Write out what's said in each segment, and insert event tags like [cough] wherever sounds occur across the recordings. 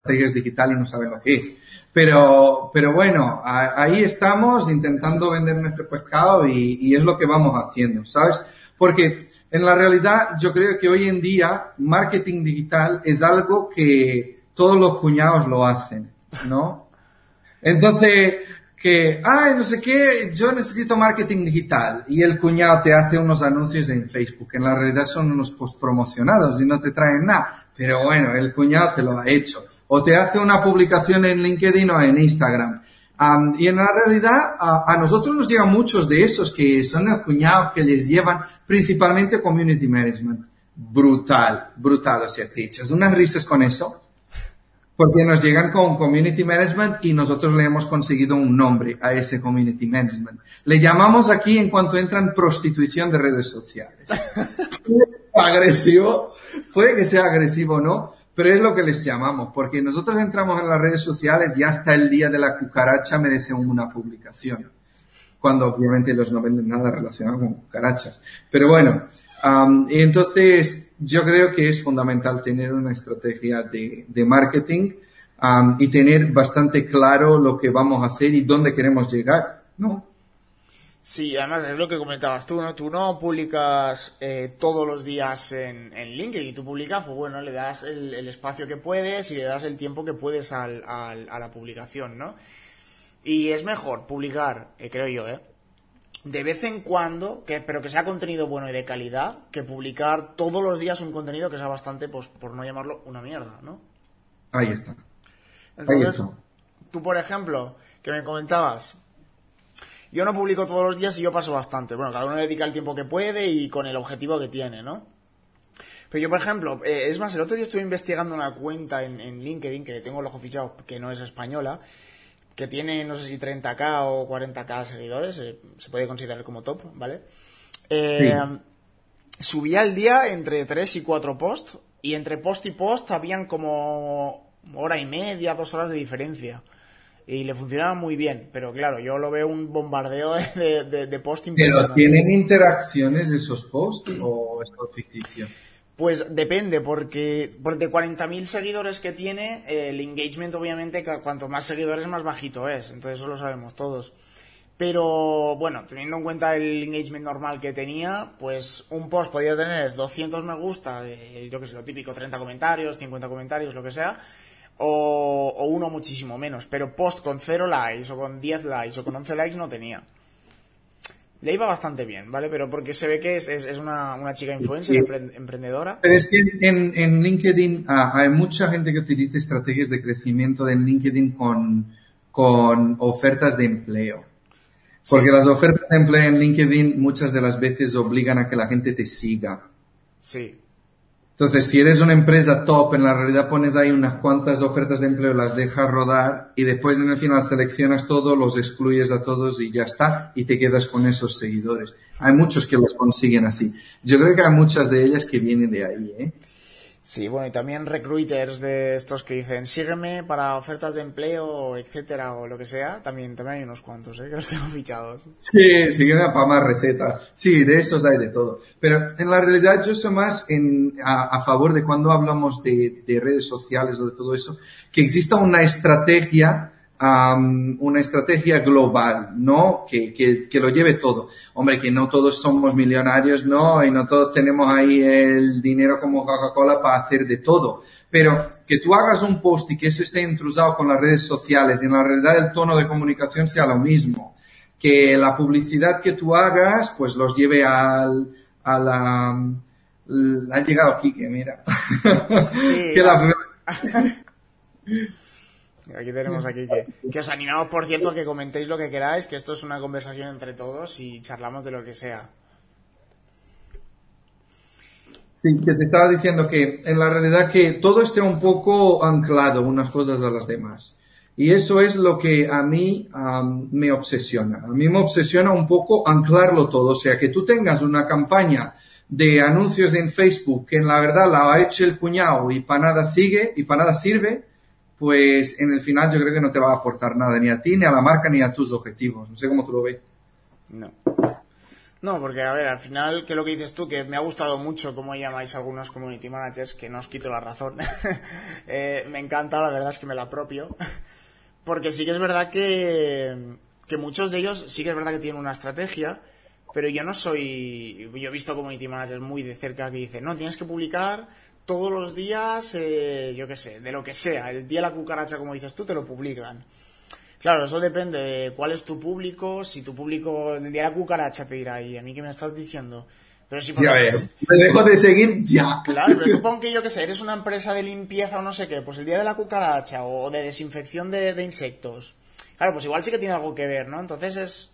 Estrategias digital y no saben lo que es. Pero, pero bueno, ahí estamos intentando vender nuestro pescado y, es lo que vamos haciendo, ¿sabes? Porque en la realidad yo creo que hoy en día marketing digital es algo que todos los cuñados lo hacen, ¿no? Entonces, que, ay, no sé qué, yo necesito marketing digital y el cuñado te hace unos anuncios en Facebook, en la realidad son unos post promocionados y no te traen nada, pero bueno, el cuñado te lo ha hecho o te hace una publicación en LinkedIn o en Instagram. y en la realidad, a, nosotros nos llegan muchos de esos que son el cuñado que les llevan principalmente community management. Brutal, brutal, o sea, te echas unas risas con eso, porque nos llegan con community management y nosotros le hemos conseguido un nombre a ese community management. Le llamamos aquí en cuanto entran prostitución de redes sociales. [laughs] agresivo, puede que sea agresivo o no, pero es lo que les llamamos, porque nosotros entramos en las redes sociales y hasta el día de la cucaracha merece una publicación, cuando obviamente ellos no venden nada relacionado con cucarachas. Pero bueno, y entonces yo creo que es fundamental tener una estrategia de marketing y tener bastante claro lo que vamos a hacer y dónde queremos llegar, ¿no? Sí, además es lo que comentabas tú, ¿no? Tú no publicas eh, todos los días en, en, LinkedIn, tú publicas, pues bueno, le das el, espacio que puedes y le das el tiempo que puedes al, al, a la publicación, ¿no? Y es mejor publicar, eh, creo yo, ¿eh? De vez en cuando, que, pero que sea contenido bueno y de calidad, que publicar todos los días un contenido que sea bastante, pues por no llamarlo una mierda, ¿no? Ahí está. Entonces, Ahí está. tú, por ejemplo, que me comentabas, yo no publico todos los días y yo paso bastante. Bueno, cada uno dedica el tiempo que puede y con el objetivo que tiene, ¿no? Pero yo, por ejemplo, eh, es más, el otro día estuve investigando una cuenta en, LinkedIn que tengo el ojo fichado, que no es española, que tiene, no sé si 30k o 40k seguidores, eh, se puede considerar como top, ¿vale? Eh, subía al día entre 3 y 4 posts, y entre post y post habían como hora y media, dos horas de diferencia y le funcionaba muy bien, pero claro, yo lo veo un bombardeo [laughs] de, de, de post ¿Pero tienen interacciones esos posts o es ficticio? Pues depende, porque de 40.000 seguidores que tiene, el engagement obviamente cuanto más seguidores más bajito es, entonces eso lo sabemos todos. Pero bueno, teniendo en cuenta el engagement normal que tenía, pues un post podía tener 200 me gusta, eh, yo que sé, lo típico, 30 comentarios, 50 comentarios, lo que sea, o, uno muchísimo menos. Pero post con 0 likes o con 10 likes o con 11 likes no tenía. Le iba bastante bien, ¿vale? Pero porque se ve que es, es, una, una, chica influencer, emprendedora. Pero es que en, en LinkedIn ah, hay mucha gente que utiliza estrategias de crecimiento de LinkedIn con, con ofertas de empleo. Porque las ofertas de empleo en LinkedIn muchas de las veces obligan a que la gente te siga. Sí. Entonces, si eres una empresa top, en la realidad pones ahí unas cuantas ofertas de empleo, las dejas rodar y después en el final seleccionas todo, los excluyes a todos y ya está, y te quedas con esos seguidores. Hay muchos que los consiguen así. Yo creo que hay muchas de ellas que vienen de ahí, ¿eh? Sí, bueno, y también recruiters de estos que dicen, sígueme para ofertas de empleo, etcétera, o lo que sea. También, también hay unos cuantos, ¿eh? [laughs] Que los tengo fichados. Sí, sígueme para más recetas. Sí, de esos hay de todo. Pero en la realidad yo soy más en, a, favor de cuando hablamos de, de redes sociales o de todo eso, que exista una estrategia una estrategia global, ¿no? Que, que, que, lo lleve todo. Hombre, que no todos somos millonarios, ¿no? Y no todos tenemos ahí el dinero como Coca-Cola para hacer de todo. Pero que tú hagas un post y que eso esté intrusado con las redes sociales y en la realidad el tono de comunicación sea lo mismo. Que la publicidad que tú hagas, pues los lleve al, a la, ha llegado aquí, que mira. [laughs] que la, [laughs] [laughs] Aquí tenemos aquí que, os animamos, por cierto, a que comentéis lo que queráis, que esto es una conversación entre todos y charlamos de lo que sea. Sí, te estaba diciendo que en la realidad que todo esté un poco anclado unas cosas a las demás. Y eso es lo que a mí me obsesiona. A mí me obsesiona un poco anclarlo todo. O sea, que tú tengas una campaña de anuncios en Facebook que en la verdad la ha hecho el cuñado y para nada sigue y para nada sirve, pues en el final yo creo que no te va a aportar nada ni a ti, ni a la marca, ni a tus objetivos. No sé cómo tú lo ves. No. No, porque a ver, al final, que lo que dices tú, que me ha gustado mucho cómo llamáis algunos community managers, que no os quito la razón. [laughs] Eh, me encanta, la verdad es que me la apropio. [laughs] porque sí que es verdad que, que muchos de ellos sí que es verdad que tienen una estrategia, pero yo no soy. Yo he visto community managers muy de cerca que dicen, no, tienes que publicar todos los días, eh, yo qué sé, de lo que sea. El día de la cucaracha, como dices tú, te lo publican. Claro, eso depende de cuál es tu público. Si tu público, el día de la cucaracha te dirá, ¿y a mí qué me estás diciendo? Pero si ya me dejo de seguir ya. Claro, pero tú que yo qué sé, eres una empresa de limpieza o no sé qué, pues el día de la cucaracha o de desinfección de, insectos. Claro, pues igual sí que tiene algo que ver, ¿no? Entonces es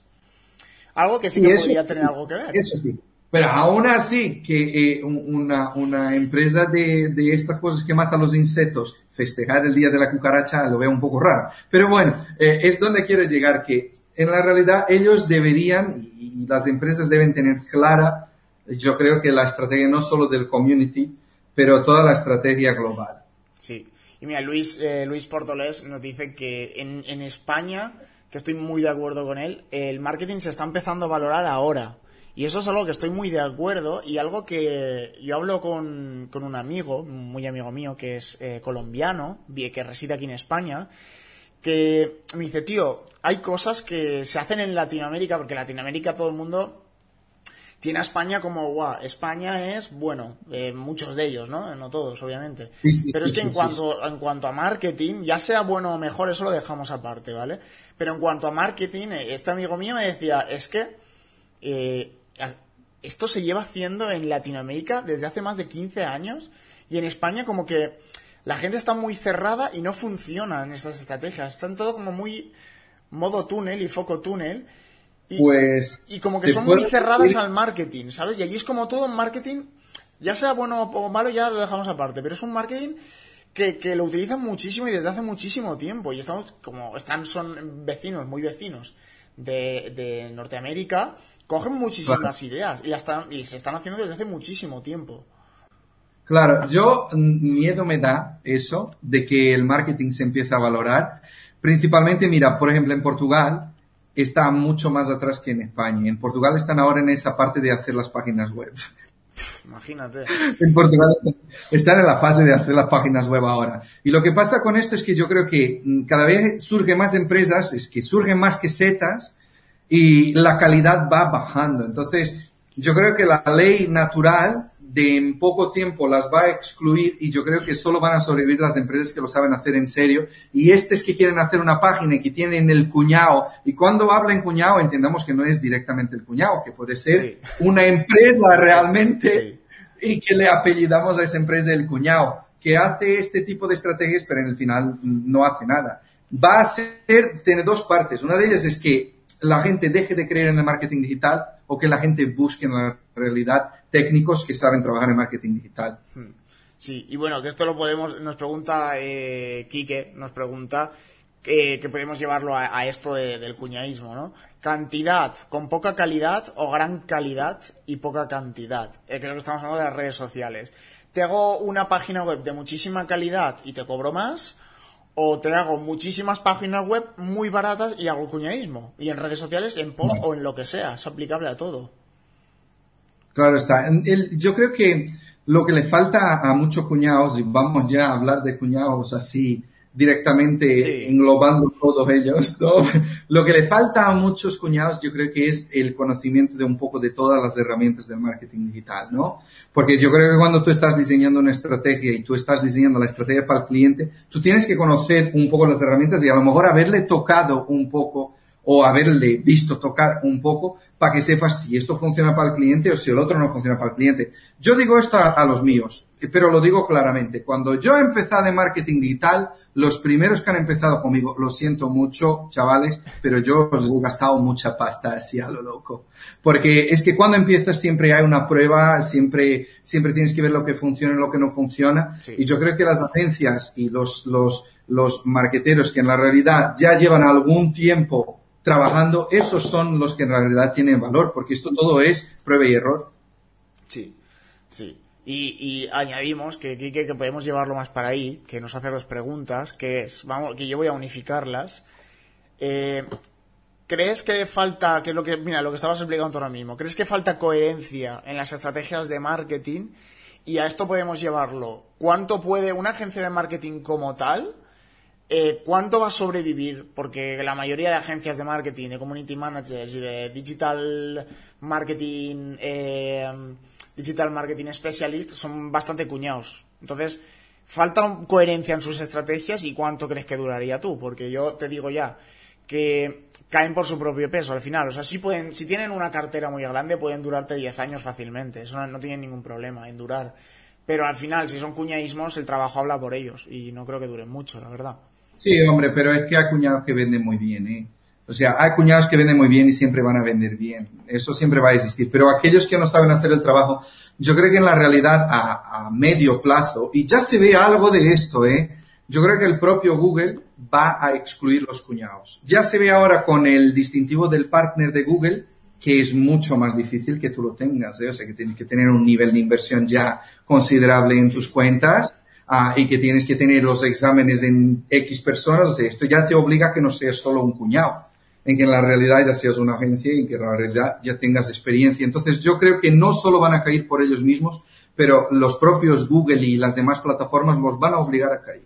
algo que sí que podría tener algo que ver. Eso sí. Pero aún así, que eh, una, empresa de, estas cosas que matan los insectos, festejar el día de la cucaracha, lo veo un poco raro. Pero bueno, eh, es donde quiero llegar, que en la realidad ellos deberían, y las empresas deben tener clara, yo creo que la estrategia no solo del community, pero toda la estrategia global. Sí. Y mira, Luis, eh, Luis Portolés nos dice que en España, que estoy muy de acuerdo con él, el marketing se está empezando a valorar ahora. Y eso es algo que estoy muy de acuerdo y algo que yo hablo con, un amigo, muy amigo mío, que es eh, colombiano, que reside aquí en España, que me dice, tío, hay cosas que se hacen en Latinoamérica, porque en Latinoamérica todo el mundo tiene a España como, guau, España es, bueno, eh, muchos de ellos, ¿no? No todos, obviamente. Pero es que en, cuanto, en cuanto a marketing, ya sea bueno o mejor, eso lo dejamos aparte, ¿vale? Pero en cuanto a marketing, eh, este amigo mío me decía, es que esto se lleva haciendo en Latinoamérica desde hace más de 15 años y en España como que la gente está muy cerrada y no funcionan esas estrategias. Están todo como muy modo túnel y foco túnel. Y, pues. Y como que son muy cerradas al marketing, ¿sabes? Y allí es como todo marketing, ya sea bueno o malo, ya lo dejamos aparte, pero es un marketing que, que lo utilizan muchísimo y desde hace muchísimo tiempo. Y estamos, como están, son vecinos, muy vecinos de, de Norteamérica, cogen muchísimas ideas y, están, y se están haciendo desde hace muchísimo tiempo. Claro, yo mm, miedo me da eso de que el marketing se empiece a valorar. Principalmente, mira, por ejemplo, en Portugal está mucho más atrás que en España. En Portugal están ahora en esa parte de hacer las páginas web. Imagínate. [laughs] En Portugal están en la fase de hacer las páginas web ahora. Y lo que pasa con esto es que yo creo que mm, cada vez surgen más empresas, es que surgen más que setas y la calidad va bajando. Entonces, yo creo que la ley natural de en poco tiempo las va a excluir y yo creo que solo van a sobrevivir las empresas que lo saben hacer en serio y estos que quieren hacer una página y que tienen el cuñado y cuando hablan cuñado entendamos que no es directamente el cuñado, que puede ser una empresa realmente y que le apellidamos a esa empresa el cuñado que hace este tipo de estrategias pero en el final no hace nada. Va a ser, tiene dos partes. Una de ellas es que la gente deje de creer en el marketing digital o que la gente busque en la realidad técnicos que saben trabajar en marketing digital. Hmm. Sí, y bueno, que esto lo podemos, nos pregunta eh, Quique, nos pregunta que podemos llevarlo a, esto del cuñaísmo, ¿no? Cantidad con poca calidad o gran calidad y poca cantidad. Eh, creo que estamos hablando de las redes sociales. Te hago una página web de muchísima calidad y te cobro más, o te hago muchísimas páginas web muy baratas y hago cuñadismo. Y en redes sociales, en post o en lo que sea. Es aplicable a todo. Claro está. yo creo que lo que le falta a muchos cuñados, y vamos ya a hablar de cuñados así directamente englobando todos ellos, ¿no? [laughs] Lo que le falta a muchos cuñados yo creo que es el conocimiento de un poco de todas las herramientas del marketing digital, ¿no? Porque yo creo que cuando tú estás diseñando una estrategia y tú estás diseñando la estrategia para el cliente, tú tienes que conocer un poco las herramientas y a lo mejor haberle tocado un poco o haberle visto tocar un poco para que sepas si esto funciona para el cliente o si el otro no funciona para el cliente. Yo digo esto a, los míos, pero lo digo claramente. Cuando yo empecé de marketing digital, los primeros que han empezado conmigo, lo siento mucho, chavales, pero yo os he gastado mucha pasta así a lo loco. Porque es que cuando empiezas siempre hay una prueba, siempre, siempre tienes que ver lo que funciona y lo que no funciona. Y yo creo que las agencias y los, los, los marqueteros que en la realidad ya llevan algún tiempo trabajando, esos son los que en realidad tienen valor, porque esto todo es prueba y error. Sí, sí. Y, añadimos que, que, podemos llevarlo más para ahí, que nos hace dos preguntas, que es, vamos, que yo voy a unificarlas. Eh, ¿Crees que falta, que lo que, mira, lo que estabas explicando ahora mismo, ¿crees que falta coherencia en las estrategias de marketing? Y a esto podemos llevarlo. ¿Cuánto puede una agencia de marketing como tal? Eh, ¿Cuánto va a sobrevivir? Porque la mayoría de agencias de marketing, de community managers y de digital marketing, eh, digital marketing specialist son bastante cuñados. Entonces, falta coherencia en sus estrategias y cuánto crees que duraría tú, porque yo te digo ya que caen por su propio peso al final. O sea, si pueden, si tienen una cartera muy grande, pueden durarte 10 años fácilmente. Eso no, tienen ningún problema en durar. Pero al final, si son cuñadismos, el trabajo habla por ellos y no creo que duren mucho, la verdad. Sí, hombre, pero es que hay cuñados que venden muy bien, ¿eh? O sea, hay cuñados que venden muy bien y siempre van a vender bien. Eso siempre va a existir. Pero aquellos que no saben hacer el trabajo, yo creo que en la realidad a, medio plazo, y ya se ve algo de esto, ¿eh? Yo creo que el propio Google va a excluir los cuñados. Ya se ve ahora con el distintivo del partner de Google que es mucho más difícil que tú lo tengas. ¿eh? O sea, que tienes que tener un nivel de inversión ya considerable en tus cuentas ah, y que tienes que tener los exámenes en X personas. O sea, esto ya te obliga a que no seas solo un cuñado, en que en la realidad ya seas una agencia y que en la realidad ya tengas experiencia. Entonces, yo creo que no solo van a caer por ellos mismos, pero los propios Google y las demás plataformas los van a obligar a caer.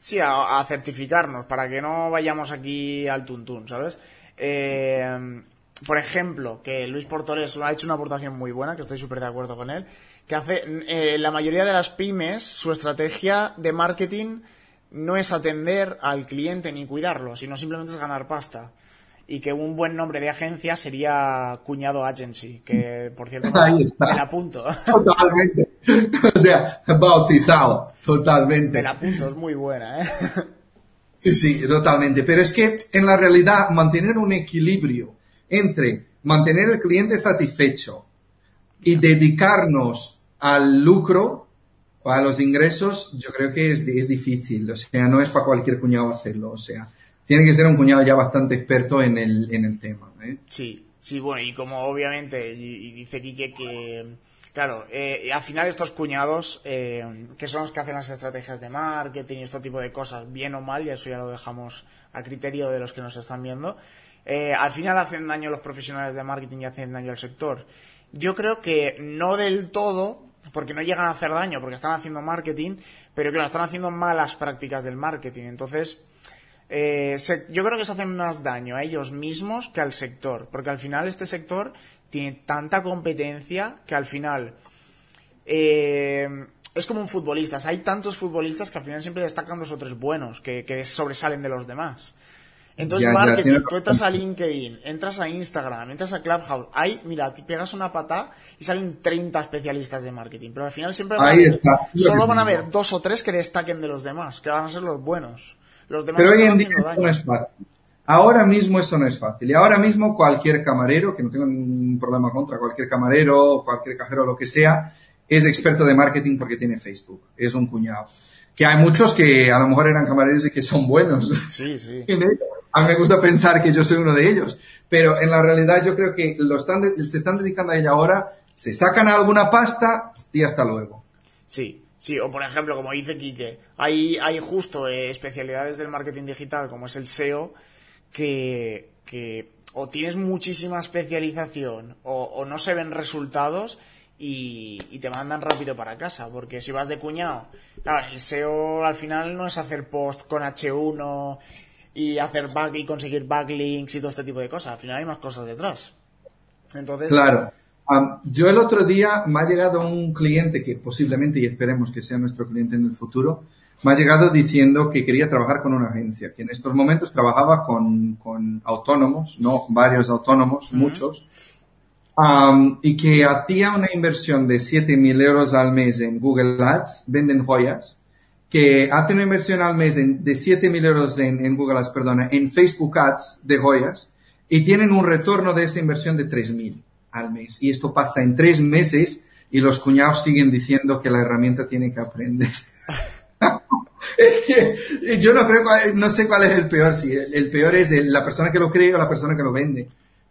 Sí, a, certificarnos para que no vayamos aquí al tuntún, ¿sabes? Eh, por ejemplo, que Luis Portores ha hecho una aportación muy buena, que estoy súper de acuerdo con él, que hace eh, la mayoría de las pymes, su estrategia de marketing no es atender al cliente ni cuidarlo, sino simplemente es ganar pasta y que un buen nombre de agencia sería Cuñado Agency, que por cierto [laughs] me, la apunto. [laughs] Totalmente. O sea, bautizado, totalmente. Me la apunto, es muy buena, ¿eh? [laughs] Sí, sí, totalmente. Pero es que en la realidad mantener un equilibrio entre mantener el cliente satisfecho y dedicarnos al lucro o a los ingresos, yo creo que es, es difícil. O sea, no es para cualquier cuñado hacerlo. O sea, tiene que ser un cuñado ya bastante experto en el, en el tema. ¿eh? Sí, sí, bueno, y como obviamente, y, dice Quique que, claro, eh, al final estos cuñados, eh, que son los que hacen las estrategias de marketing y este tipo de cosas, bien o mal, y eso ya lo dejamos a criterio de los que nos están viendo, eh, al final hacen daño a los profesionales de marketing y hacen daño al sector. Yo creo que no del todo, porque no llegan a hacer daño, porque están haciendo marketing, pero lo están haciendo malas prácticas del marketing. Entonces, eh, yo creo que se hacen más daño a ellos mismos que al sector, porque al final este sector tiene tanta competencia que al final eh, es como un futbolista. hay tantos futbolistas que al final siempre destacan dos o tres buenos que, sobresalen de los demás. Entonces, marketing, tú entras a LinkedIn, entras a Instagram, entras a Clubhouse, ahí, mira, te pegas una pata y salen 30 especialistas de marketing, pero al final siempre solo van a haber dos o tres que destaquen de los demás, que van a ser los buenos. Pero hoy en día no es fácil. Ahora mismo eso no es fácil. Y ahora mismo cualquier camarero, que no tengo ningún problema contra cualquier camarero, cualquier cajero, lo que sea, es experto de marketing porque tiene Facebook. Es un cuñado. Que hay muchos que a lo mejor eran camareros y que son buenos. Sí, sí. [laughs] a mí me gusta pensar que yo soy uno de ellos. Pero en la realidad yo creo que lo están se están dedicando a ella ahora, se sacan alguna pasta y hasta luego. Sí, Sí, o por ejemplo, como dice Quique, hay, hay justo eh, especialidades del marketing digital, como es el SEO, que, que o tienes muchísima especialización o, no se ven resultados y, te mandan rápido para casa. Porque si vas de cuñado, claro, el SEO al final no es hacer post con H1 y hacer back y conseguir backlinks y todo este tipo de cosas. Al final hay más cosas detrás. Entonces, claro yo el otro día me ha llegado un cliente que posiblemente y esperemos que sea nuestro cliente en el futuro, me ha llegado diciendo que quería trabajar con una agencia, que en estos momentos trabajaba con, con autónomos, no varios autónomos, muchos, y que hacía una inversión de 7.000 euros al mes en Google Ads, venden joyas, que hace una inversión al mes de, de 7.000 euros en, en Google Ads, perdona, en Facebook Ads de joyas, y tienen un retorno de esa inversión de 3.000 al mes. Y esto pasa en tres meses y los cuñados siguen diciendo que la herramienta tiene que aprender. [laughs] yo no creo, no sé cuál es el peor, si el, peor es la persona que lo cree o la persona que lo vende.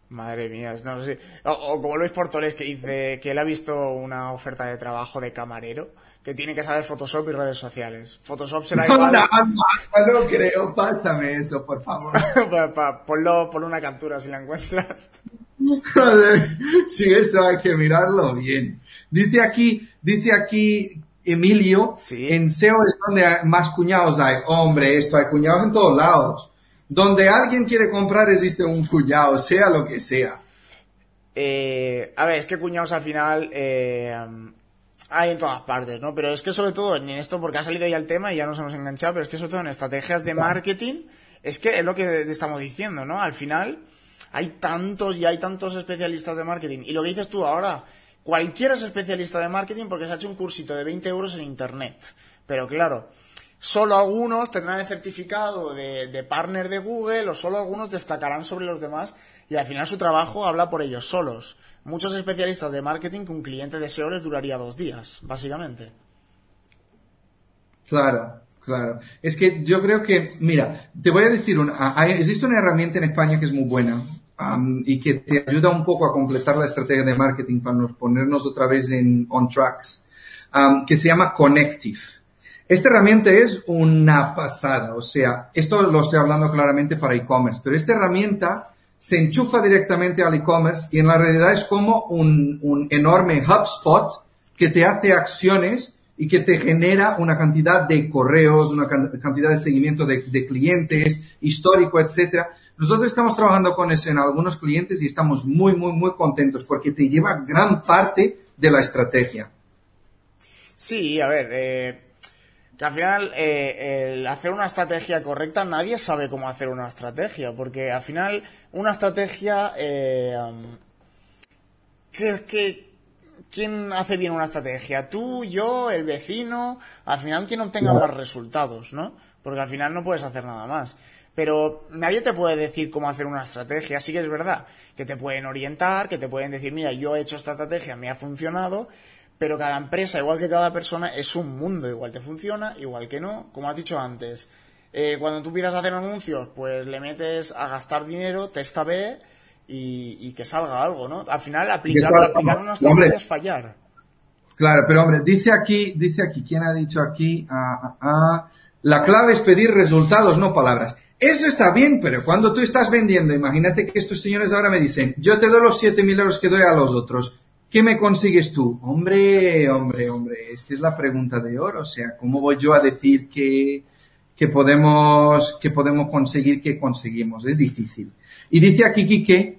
Madre mía, no sé. O, como Luis Portoles que dice que él ha visto una oferta de trabajo de camarero que tiene que saber Photoshop y redes sociales. Photoshop será igual. No, no, no creo, pásame eso, por favor. [laughs] ponlo, ponlo una captura si la encuentras. sí, eso hay que mirarlo bien. Dice aquí, dice aquí Emilio, en SEO es donde más cuñados hay. Hombre, esto hay cuñados en todos lados. Donde alguien quiere comprar existe un cuñado, sea lo que sea. Eh, a ver, es que cuñados al final eh, hay en todas partes, ¿no? Pero es que sobre todo en esto, porque ha salido ya el tema y ya nos hemos enganchado, pero es que sobre todo en estrategias de marketing, es que es lo que estamos diciendo, ¿no? Al final hay tantos y hay tantos especialistas de marketing. Y lo que dices tú ahora, cualquiera es especialista de marketing porque se ha hecho un cursito de 20 euros en Internet. Pero claro, solo algunos tendrán el certificado de, partner de Google o solo algunos destacarán sobre los demás y al final su trabajo habla por ellos solos. Muchos especialistas de marketing que un cliente de SEO duraría dos días, básicamente. Claro, claro. Es que yo creo que, mira, te voy a decir, una, existe una herramienta en España que es muy buena, y que te ayuda un poco a completar la estrategia de marketing para nos ponernos otra vez en on tracks, que se llama Connective. Esta herramienta es una pasada, o sea, esto lo estoy hablando claramente para e-commerce, pero esta herramienta se enchufa directamente al e-commerce y en la realidad es como un, un enorme HubSpot que te hace acciones y que te genera una cantidad de correos, una cantidad de seguimiento de, de clientes, histórico, etcétera, nosotros estamos trabajando con eso en algunos clientes y estamos muy, muy, muy contentos porque te lleva gran parte de la estrategia. Sí, a ver, eh, que al final eh, el hacer una estrategia correcta, nadie sabe cómo hacer una estrategia, porque al final una estrategia... Eh, quién hace bien una estrategia? ¿Tú, yo, el vecino? Al final, ¿quién obtenga más resultados, no? Porque al final no puedes hacer nada más pero nadie te puede decir cómo hacer una estrategia. Sí que es verdad que te pueden orientar, que te pueden decir, mira, yo he hecho esta estrategia, me ha funcionado, pero cada empresa, igual que cada persona, es un mundo. Igual te funciona, igual que no. Como has dicho antes, eh, cuando tú pidas hacer anuncios, pues le metes a gastar dinero, testa B y, que salga algo, ¿no? Al final, aplicar, aplicar una estrategia es fallar. Claro, pero hombre, dice aquí, dice aquí, ¿quién ha dicho aquí? Ah, ah, ah, la clave es pedir resultados, no palabras. Eso está bien, pero cuando tú estás vendiendo, imagínate que estos señores ahora me dicen, yo te doy los 7.000 euros que doy a los otros, ¿qué me consigues tú? Hombre, hombre, hombre, es que es la pregunta de oro, o sea, ¿cómo voy yo a decir que, que podemos, que podemos conseguir que conseguimos? Es difícil. Y dice aquí Kike,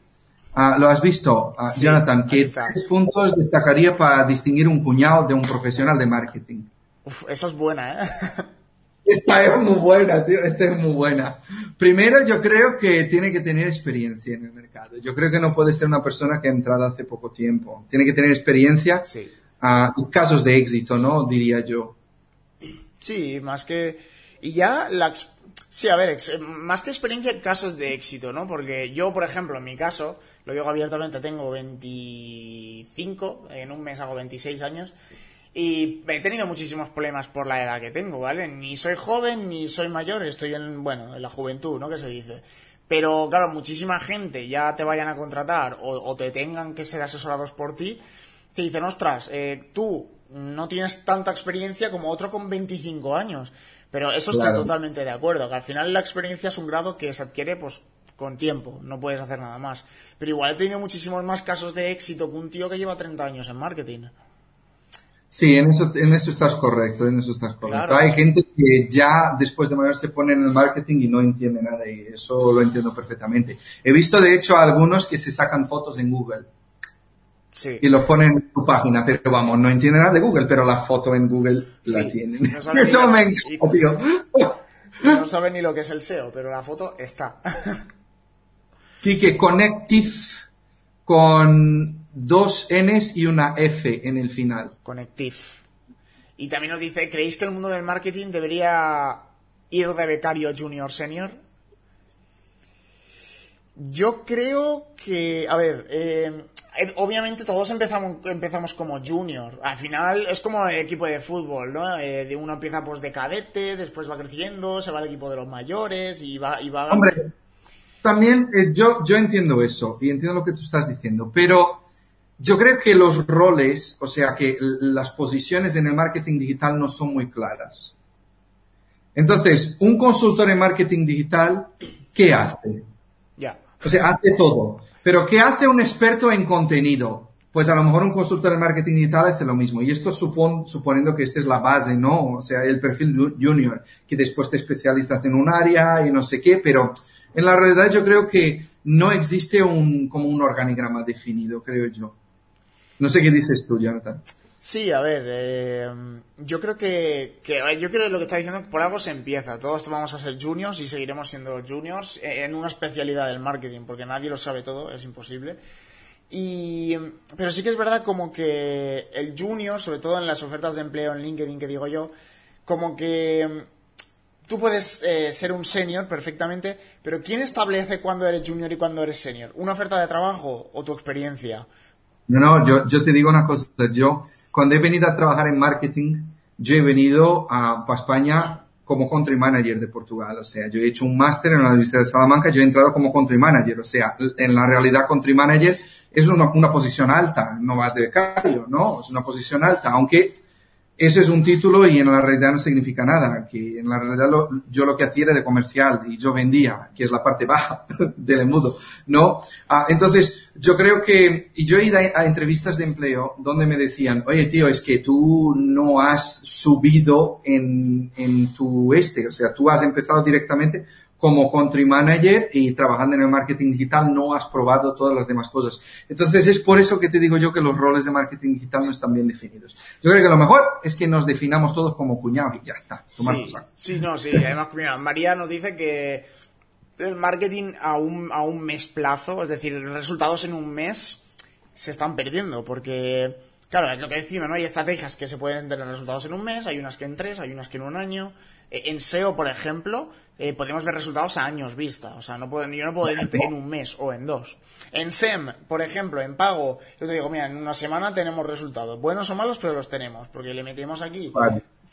ah, lo has visto, ah, Jonathan, que tres puntos destacaría para distinguir un cuñado de un profesional de marketing. Uf, eso es buena, ¿eh? [laughs] Esta es muy buena, tío, esta es muy buena. Primero, yo creo que tiene que tener experiencia en el mercado. Yo creo que no puede ser una persona que ha entrado hace poco tiempo. Tiene que tener experiencia sí. uh, casos de éxito, ¿no? Diría yo. Sí, más que... Y ya la... Sí, a ver, más que experiencia, casos de éxito, ¿no? Porque yo, por ejemplo, en mi caso, lo digo abiertamente, tengo 25, en un mes hago 26 años, y he tenido muchísimos problemas por la edad que tengo, ¿vale? Ni soy joven ni soy mayor, estoy en, bueno, en la juventud, ¿no? Que se dice. Pero claro, muchísima gente ya te vayan a contratar o, te tengan que ser asesorados por ti, te dicen, ostras, eh, tú no tienes tanta experiencia como otro con 25 años. Pero eso estoy totalmente de acuerdo, que al final la experiencia es un grado que se adquiere pues con tiempo, no puedes hacer nada más. Pero igual he tenido muchísimos más casos de éxito que un tío que lleva 30 años en marketing. Sí, en eso, en eso estás correcto, en eso estás correcto. Hay gente que ya después de mayor se pone en el marketing y no entiende nada y eso lo entiendo perfectamente. He visto de hecho a algunos que se sacan fotos en Google. Sí. Y lo ponen en su página, pero vamos, no entienden nada de Google, pero la foto en Google la tienen. [laughs] eso me encanta, tío. No saben ni lo que es el SEO, pero la foto está. [laughs] Kike, Connective con dos Ns y una F en el final. Connective. Y también nos dice, ¿creéis que el mundo del marketing debería ir de becario junior senior? Yo creo que, a ver, eh, eh, obviamente todos empezamos, empezamos como junior. Al final es como el equipo de fútbol, ¿no? Eh, de uno empieza pues de cadete, después va creciendo, se va al equipo de los mayores y va... Y va... Hombre, también eh, yo, yo entiendo eso y entiendo lo que tú estás diciendo, pero yo creo que los roles, o sea, que las posiciones en el marketing digital no son muy claras. Entonces, un consultor en marketing digital, ¿qué hace? Ya. O sea, hace todo. Pero ¿qué hace un experto en contenido? Pues a lo mejor un consultor de marketing digital hace lo mismo. Y esto suponiendo que esta es la base, ¿no? O sea, el perfil junior, que después te especializas en un área y no sé qué, pero en la realidad yo creo que no existe un, como un organigrama definido, creo yo. No sé qué dices tú, Jonathan. Sí, a ver, eh, yo creo que, yo creo que lo que está diciendo por algo se empieza. Todos vamos a ser juniors y seguiremos siendo juniors en una especialidad del marketing, porque nadie lo sabe todo, es imposible. Y, pero sí que es verdad como que el junior, sobre todo en las ofertas de empleo en LinkedIn que digo yo, como que mm, tú puedes eh, ser un senior perfectamente, pero ¿quién establece cuándo eres junior y cuándo eres senior? ¿Una oferta de trabajo o tu experiencia? No, no, yo, yo te digo una cosa, yo cuando he venido a trabajar en marketing, yo he venido a, España como country manager de Portugal. O sea, yo he hecho un máster en la Universidad de Salamanca, yo he entrado como country manager. O sea, en la realidad country manager es una, una posición alta, no vas de becario, ¿no? Es una posición alta, aunque ese es un título y en la realidad no significa nada, que en la realidad yo lo que hacía era de comercial y yo vendía, que es la parte baja [laughs] del embudo, ¿no? Ah, entonces, yo creo que, y yo he ido a, a, entrevistas de empleo donde me decían, oye tío, es que tú no has subido en, en tu este, o sea, tú has empezado directamente como country manager y trabajando en el marketing digital no has probado todas las demás cosas. Entonces es por eso que te digo yo que los roles de marketing digital no están bien definidos. Yo creo que lo mejor es que nos definamos todos como cuñados y ya está. Sí, sí, no, sí. Además, mira, María nos dice que el marketing a un, a un mes plazo, es decir, resultados en un mes, se están perdiendo porque... Claro, es lo que decimos, ¿no? Hay estrategias que se pueden tener resultados en un mes, hay unas que en tres, hay unas que en un año. Eh, en SEO, por ejemplo, eh, podemos ver resultados a años vista. O sea, no puedo, yo no puedo decirte en un mes o en dos. En SEM, por ejemplo, en pago, yo te digo, mira, en una semana tenemos resultados. Buenos o malos, pero los tenemos. Porque le metemos aquí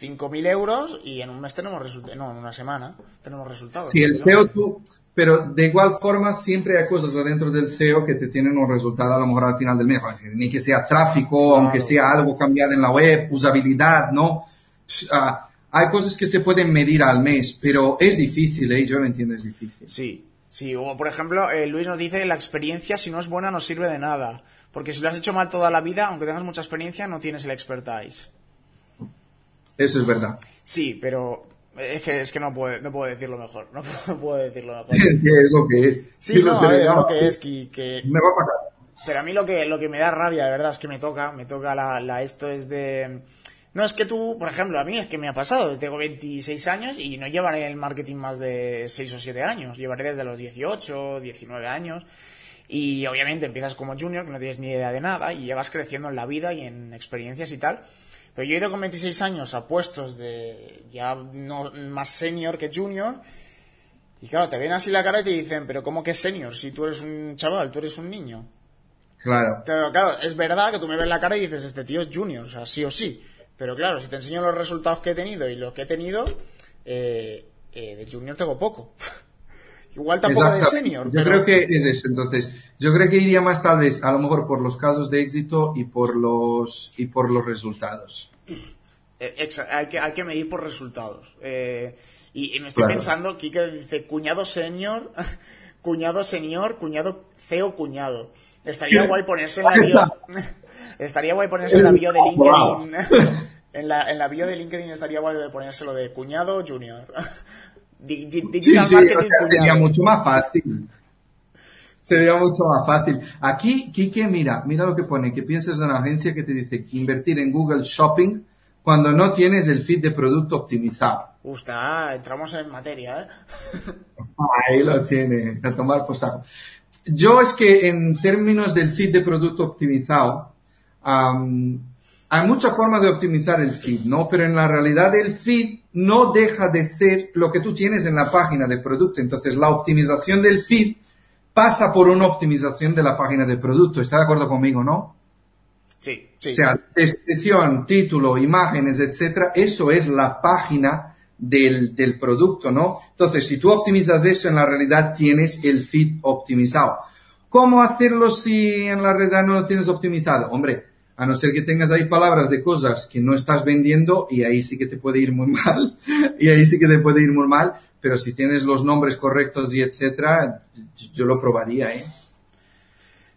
5.000 euros y en un mes tenemos resultados. No, en una semana tenemos resultados. Sí, el SEO tú, pero de igual forma siempre hay cosas adentro del SEO que te tienen un resultado a lo mejor al final del mes. Ni que sea tráfico, aunque sea algo cambiado en la web, usabilidad, ¿no? Uh, hay cosas que se pueden medir al mes, pero es difícil, ¿eh? Yo lo entiendo, es difícil. Sí, sí. O, por ejemplo, eh, Luis nos dice, la experiencia, si no es buena, no sirve de nada. Porque si lo has hecho mal toda la vida, aunque tengas mucha experiencia, no tienes el expertise. Eso es verdad. Sí, pero es que, es que no, puedo, no puedo decirlo mejor. [laughs] No puedo, decirlo mejor. es que es lo que es. Sí, no, es lo que es. Que, Me va a pagar. Pero a mí lo que, lo que me da rabia, de verdad, es que me toca, me toca la, la esto es de no, es que tú, por ejemplo, a mí es que me ha pasado, tengo 26 años y no llevaré el marketing más de 6 o 7 años, llevaré desde los 18, 19 años. Y obviamente empiezas como junior, que no tienes ni idea de nada, y llevas creciendo en la vida y en experiencias y tal. Pero yo he ido con 26 años a puestos de ya no más senior que junior, y claro, te ven así la cara y te dicen, pero ¿cómo que senior? Si tú eres un chaval, tú eres un niño. Claro. Pero claro, es verdad que tú me ves la cara y dices, este tío es junior, o sea, sí o sí. Pero claro, si te enseño los resultados que he tenido y los que he tenido, eh, eh, de junior tengo poco. [laughs] Igual tampoco de senior. Yo creo que es eso. Entonces, yo creo que iría más tal vez, a lo mejor por los casos de éxito y por los y por los resultados. Eh, hay que, hay que medir por resultados. y, me estoy pensando, Kike dice cuñado senior, [laughs] cuñado senior, cuñado CEO cuñado. Estaría guay ponerse en la bio. [laughs] estaría guay ponerse en la bio de [laughs] LinkedIn. en, la, en la bio de LinkedIn estaría guay de ponérselo de cuñado junior. Digital sí, marketing Sería mucho más fácil. Sería mucho más fácil. Aquí, Kike, mira, mira lo que pone, que piensas de una agencia que te dice invertir en Google Shopping cuando no tienes el feed de producto optimizado. Usta, entramos en materia, ¿eh? [laughs] Ahí lo tiene, a tomar por yo es que en términos del feed de producto optimizado, hay muchas formas de optimizar el feed, ¿no? Pero en la realidad el feed no deja de ser lo que tú tienes en la página de producto. Entonces la optimización del feed pasa por una optimización de la página del producto. ¿Está de acuerdo conmigo, no? Sí, sí. O sea, descripción, título, imágenes, etcétera, eso es la página del, del producto, ¿no? Entonces, si tú optimizas eso, en la realidad tienes el feed optimizado. ¿Cómo hacerlo si en la realidad no lo tienes optimizado? Hombre, a no ser que tengas ahí palabras de cosas que no estás vendiendo y ahí sí que te puede ir muy [laughs] mal, y ahí sí que te puede ir muy mal, pero si tienes los nombres correctos y etcétera, yo lo probaría, ¿eh?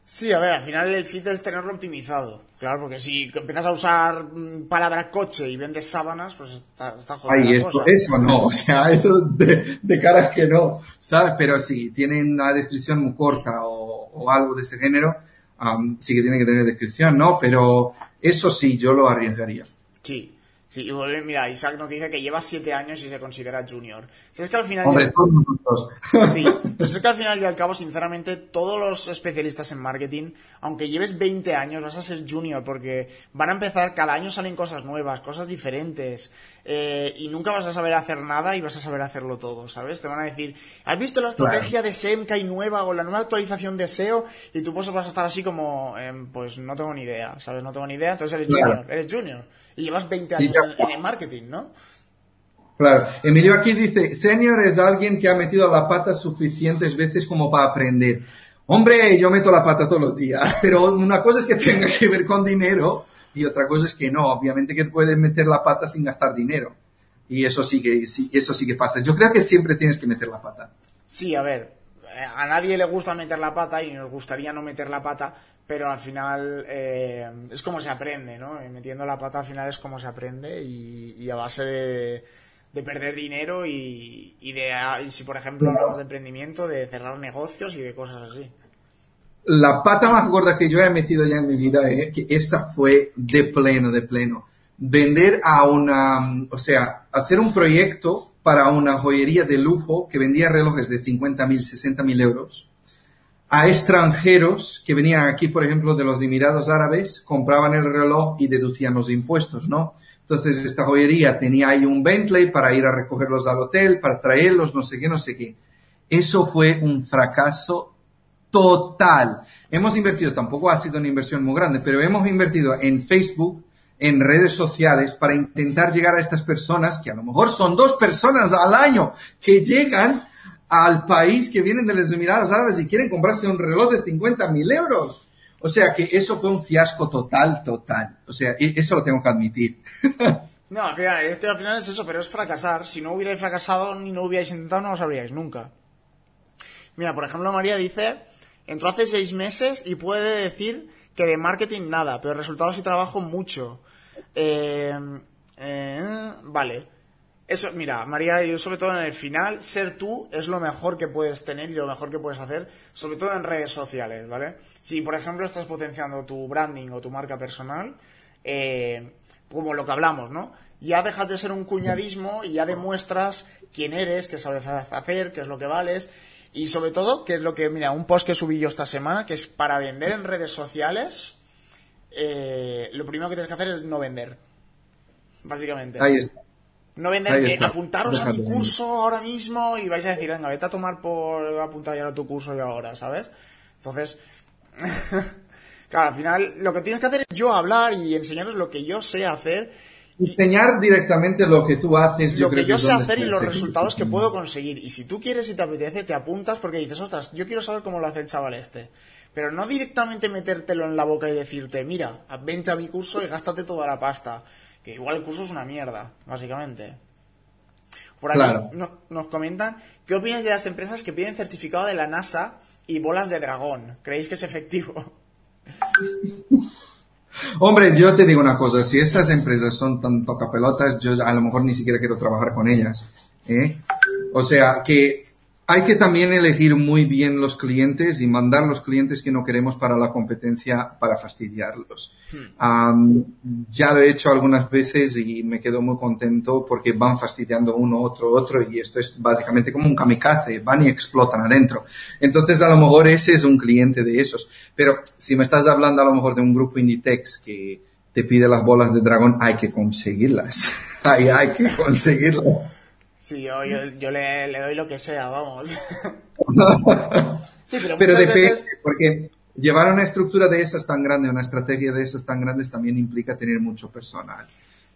Sí, a ver, al final el feed es tenerlo optimizado. Claro, porque si empiezas a usar mm, palabra coche y vendes sábanas, pues está, está jodido. Ay, eso, eso no, o sea, [laughs] eso de, de caras que no, ¿sabes? Pero si tienen una descripción muy corta o, o algo de ese género, um, sí que tiene que tener descripción, ¿no? Pero eso sí, yo lo arriesgaría. Sí, Sí, mira, Isaac nos dice que lleva siete años y se considera junior. Si es que al final. Hombre, y... [laughs] Sí, pues es que al final y al cabo, sinceramente, todos los especialistas en marketing, aunque lleves 20 años, vas a ser junior porque van a empezar, cada año salen cosas nuevas, cosas diferentes. Eh, y nunca vas a saber hacer nada y vas a saber hacerlo todo, ¿sabes? Te van a decir, ¿has visto la estrategia de SEM que hay nueva o la nueva actualización de SEO? Y tú pues vas a estar así como, em, pues no tengo ni idea, ¿sabes? No tengo ni idea, entonces eres junior, eres junior. Y llevas 20 años en, el marketing, ¿no? Claro. Emilio aquí dice, senior es alguien que ha metido la pata suficientes veces como para aprender. Hombre, yo meto la pata todos los días, [laughs] pero una cosa es que tenga que ver con dinero y otra cosa es que no. Obviamente que puedes meter la pata sin gastar dinero. Y eso sí que, sí, eso sí que pasa. Yo creo que siempre tienes que meter la pata. Sí, a ver, a nadie le gusta meter la pata y nos gustaría no meter la pata, pero al final eh, es como se aprende, ¿no? metiendo la pata al final es como se aprende y, a base de, perder dinero y, de, si por ejemplo hablamos de emprendimiento, de cerrar negocios y de cosas así. La pata más gorda que yo he metido ya en mi vida, eh, que esa fue de pleno, de pleno. Vender a una, o sea, hacer un proyecto para una joyería de lujo que vendía relojes de 50.000, 60.000 euros a extranjeros que venían aquí, por ejemplo, de los Emiratos Árabes, compraban el reloj y deducían los impuestos, ¿no? Entonces esta joyería tenía ahí un Bentley para ir a recogerlos al hotel, para traerlos, no sé qué, no sé qué. Eso fue un fracaso total. Hemos invertido, tampoco ha sido una inversión muy grande, pero hemos invertido en Facebook, en redes sociales, para intentar llegar a estas personas, que a lo mejor son dos personas al año que llegan al país que vienen de los Emiratos Árabes y quieren comprarse un reloj de 50 mil euros. O sea que eso fue un fiasco total, total. O sea, e, eso lo tengo que admitir. [laughs] no, al final, este, al final es eso, pero es fracasar. Si no hubierais fracasado ni no hubierais intentado, no lo sabríais nunca. Mira, por ejemplo, María dice, entró hace seis meses y puede decir que de marketing nada, pero resultados y trabajo mucho. Eh, eh, vale. Eso, mira, María, yo sobre todo en el final, ser tú es lo mejor que puedes tener y lo mejor que puedes hacer, sobre todo en redes sociales, ¿vale? Si, por ejemplo, estás potenciando tu branding o tu marca personal, eh, como lo que hablamos, ¿no? Ya dejas de ser un cuñadismo y ya demuestras quién eres, qué sabes hacer, qué es lo que vales. Y sobre todo, que es lo que, mira, un post que subí yo esta semana, que es para vender en redes sociales, eh, lo primero que tienes que hacer es no vender. Básicamente. Ahí está. No vender, eh, apuntaros a mi curso ahora mismo y vais a decir, venga, vete a tomar por apuntar ya a tu curso y ahora, ¿sabes? Entonces, [laughs] claro, al final lo que tienes que hacer es yo hablar y enseñaros lo que yo sé hacer. Enseñar directamente lo que tú haces. Lo yo que yo sé hacer y los resultados que puedo conseguir. Y si tú quieres y te apetece, te apuntas porque dices, ostras, yo quiero saber cómo lo hace el chaval este. Pero no directamente metértelo en la boca y decirte, mira, vente a mi curso y gástate toda la pasta que igual el curso es una mierda, básicamente. Por aquí nos, comentan, ¿qué opinas de las empresas que piden certificado de la NASA y bolas de dragón? ¿Creéis que es efectivo? [laughs] Hombre, yo te digo una cosa, si esas empresas son tan tocapelotas, yo a lo mejor ni siquiera quiero trabajar con ellas. ¿eh? O sea, que hay que también elegir muy bien los clientes y mandar los clientes que no queremos para la competencia para fastidiarlos. Hmm. ya lo he hecho algunas veces y me quedo muy contento porque van fastidiando uno, otro, otro y esto es básicamente como un kamikaze, van y explotan adentro. Entonces a lo mejor ese es un cliente de esos. Pero si me estás hablando a lo mejor de un grupo Inditex que te pide las bolas de dragón, hay que conseguirlas. [laughs] hay, hay que conseguirlas. Sí, yo, yo, le, le, doy lo que sea, vamos. [laughs] sí, pero, pero depende, porque llevar una estructura de esas tan grande, una estrategia de esas tan grandes también implica tener mucho personal.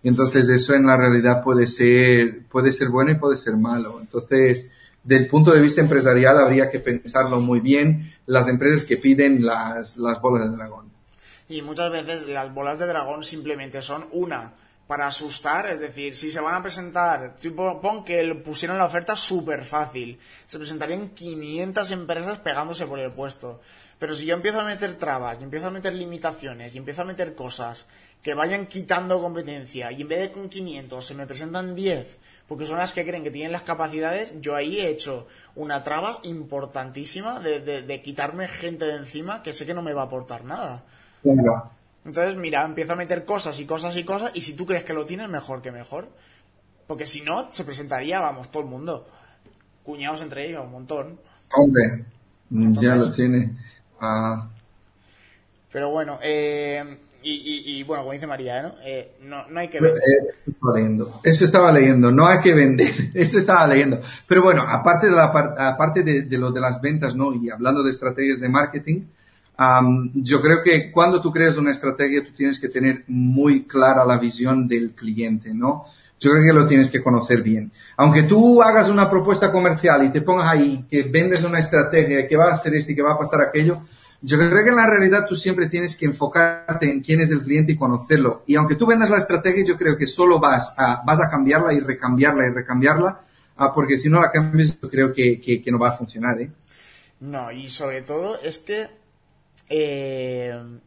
Entonces eso en la realidad puede ser, puede ser bueno y puede ser malo. Entonces, del punto de vista empresarial habría que pensarlo muy bien las empresas que piden las, las bolas de dragón. Y muchas veces las bolas de dragón simplemente son una para asustar, es decir, si se van a presentar, tipo, pon que pusieron la oferta súper fácil, se presentarían 500 empresas pegándose por el puesto. Pero si yo empiezo a meter trabas, y empiezo a meter limitaciones, y empiezo a meter cosas que vayan quitando competencia, y en vez de con 500 se me presentan 10, porque son las que creen que tienen las capacidades, yo ahí he hecho una traba importantísima de, de, quitarme gente de encima que sé que no me va a aportar nada. Entonces, mira, empiezo a meter cosas y cosas y cosas, y si tú crees que lo tienes, mejor que mejor. Porque si no, se presentaría, vamos, todo el mundo. Cuñados entre ellos, un montón. Hombre, ya lo tiene. Ah. Pero bueno, eh, y, bueno, como dice María, ¿no? Eh, no, no, hay que vender. Eh, eso estaba leyendo, no hay que vender, [laughs] eso estaba leyendo. Pero bueno, aparte de, la, aparte de, lo de las ventas, ¿no? Y hablando de estrategias de marketing, yo creo que cuando tú creas una estrategia, tú tienes que tener muy clara la visión del cliente, ¿no? Yo creo que lo tienes que conocer bien. Aunque tú hagas una propuesta comercial y te pongas ahí que vendes una estrategia, que va a hacer esto y que va a pasar aquello, yo creo que en la realidad tú siempre tienes que enfocarte en quién es el cliente y conocerlo. Y aunque tú vendas la estrategia, yo creo que solo vas a, vas a cambiarla y recambiarla y recambiarla, ah, porque si no la cambias, yo creo que, que, que no va a funcionar, ¿eh? No, y sobre todo es que eh,